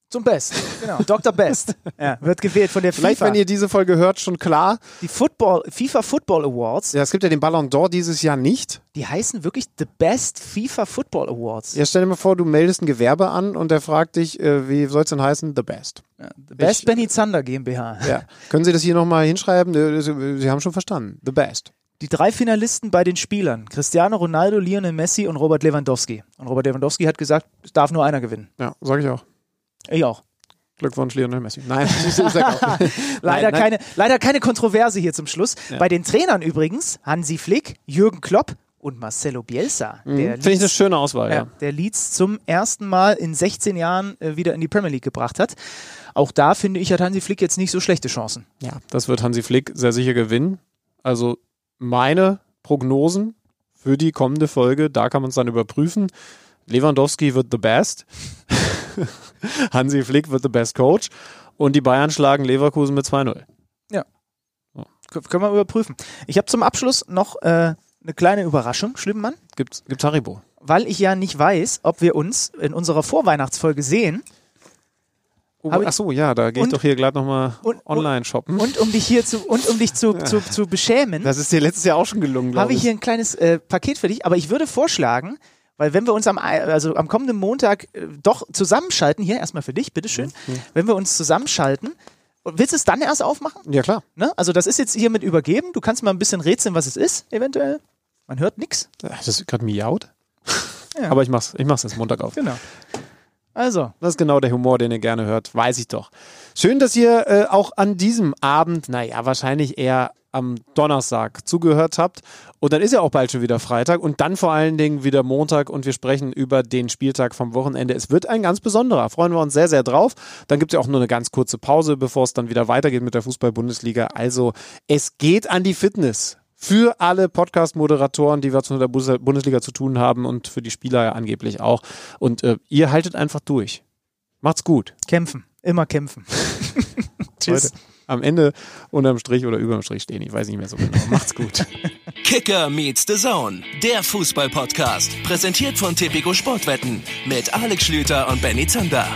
Zum Best. Genau. Dr. Best. <laughs> Ja, wird gewählt von der Vielleicht, FIFA. wenn ihr diese Folge hört, schon klar. die Football, FIFA Football Awards, Ja, es gibt ja den Ballon d'Or dieses Jahr nicht. die heißen wirklich The Best FIFA Football Awards. Ja, stell dir mal vor, du meldest ein Gewerbe an und der fragt dich, äh, wie soll es denn heißen? The Best. Ja, The Best Ich- Benny Zander GmbH. Ja. Können Sie das hier nochmal hinschreiben? Äh, Sie Sie haben schon verstanden. The Best. Die drei Finalisten bei den Spielern, Cristiano Ronaldo, Lionel Messi und Robert Lewandowski. Und Robert Lewandowski hat gesagt, es darf nur einer gewinnen. Ja, sage ich auch. Ich auch. Glückwunsch, Lionel Messi. Nein, sag auch. <laughs> Leider, nein. Keine, leider keine Kontroverse hier zum Schluss. Bei den Trainern übrigens, Hansi Flick, Jürgen Klopp und Marcelo Bielsa. Der Mhm. Finde ich eine Leeds- schöne Auswahl, ja, ja. der Leeds zum ersten Mal in 16 Jahren äh, wieder in die Premier League gebracht hat. Auch da finde ich, hat Hansi Flick jetzt nicht so schlechte Chancen. Ja, das wird Hansi Flick sehr sicher gewinnen. Also meine Prognosen für die kommende Folge, da kann man es dann überprüfen. Lewandowski wird the best. <laughs> <laughs> Hansi Flick wird the best coach. Und die Bayern schlagen Leverkusen mit 2-0. K können wir überprüfen. Ich habe zum Abschluss noch äh, eine kleine Überraschung, Schlimmann, Gibt's, gibt's Haribo? weil ich ja nicht weiß, ob wir uns in unserer Vorweihnachtsfolge sehen. Oh, ach so, ja, da gehe ich und- doch hier gleich nochmal und- online shoppen. Und um dich hier zu und um dich zu, <laughs> zu, zu beschämen, das ist dir letztes Jahr auch schon gelungen, glaube habe ich. ich hier ein kleines äh, Paket für dich. Aber ich würde vorschlagen, weil wenn wir uns am, also am kommenden Montag äh, doch zusammenschalten, hier erstmal für dich, bitteschön, wenn wir uns zusammenschalten, willst du es dann erst aufmachen? ja, klar. Ne? Also das ist jetzt hiermit übergeben. Du kannst mal ein bisschen rätseln, was es ist, eventuell. Man hört nichts. Hast du gerade miaut? Ja. Aber ich mach's, ich mach's jetzt Montag auf. Genau. Also, Das ist genau der Humor, den ihr gerne hört, weiß ich doch. Schön, dass ihr äh, auch an diesem Abend, naja, wahrscheinlich eher am Donnerstag zugehört habt. Und dann ist ja auch bald schon wieder Freitag und dann vor allen Dingen wieder Montag und wir sprechen über den Spieltag vom Wochenende. Es wird ein ganz besonderer, freuen wir uns sehr, sehr drauf. Dann gibt es ja auch nur eine ganz kurze Pause, bevor es dann wieder weitergeht mit der Fußball-Bundesliga. Also es geht an die Fitness für alle Podcast-Moderatoren, die was mit der Bundesliga zu tun haben und für die Spieler ja angeblich auch. Und äh, ihr haltet einfach durch. Macht's gut. Kämpfen. Immer kämpfen. <laughs> Tschüss. Heute am Ende unterm Strich oder überm Strich stehen. Ich weiß nicht mehr so genau. Macht's gut. <laughs> Kicker meets the Zone, der Fußball-Podcast. Präsentiert von Tipico Sportwetten mit Alex Schlüter und Benny Zander.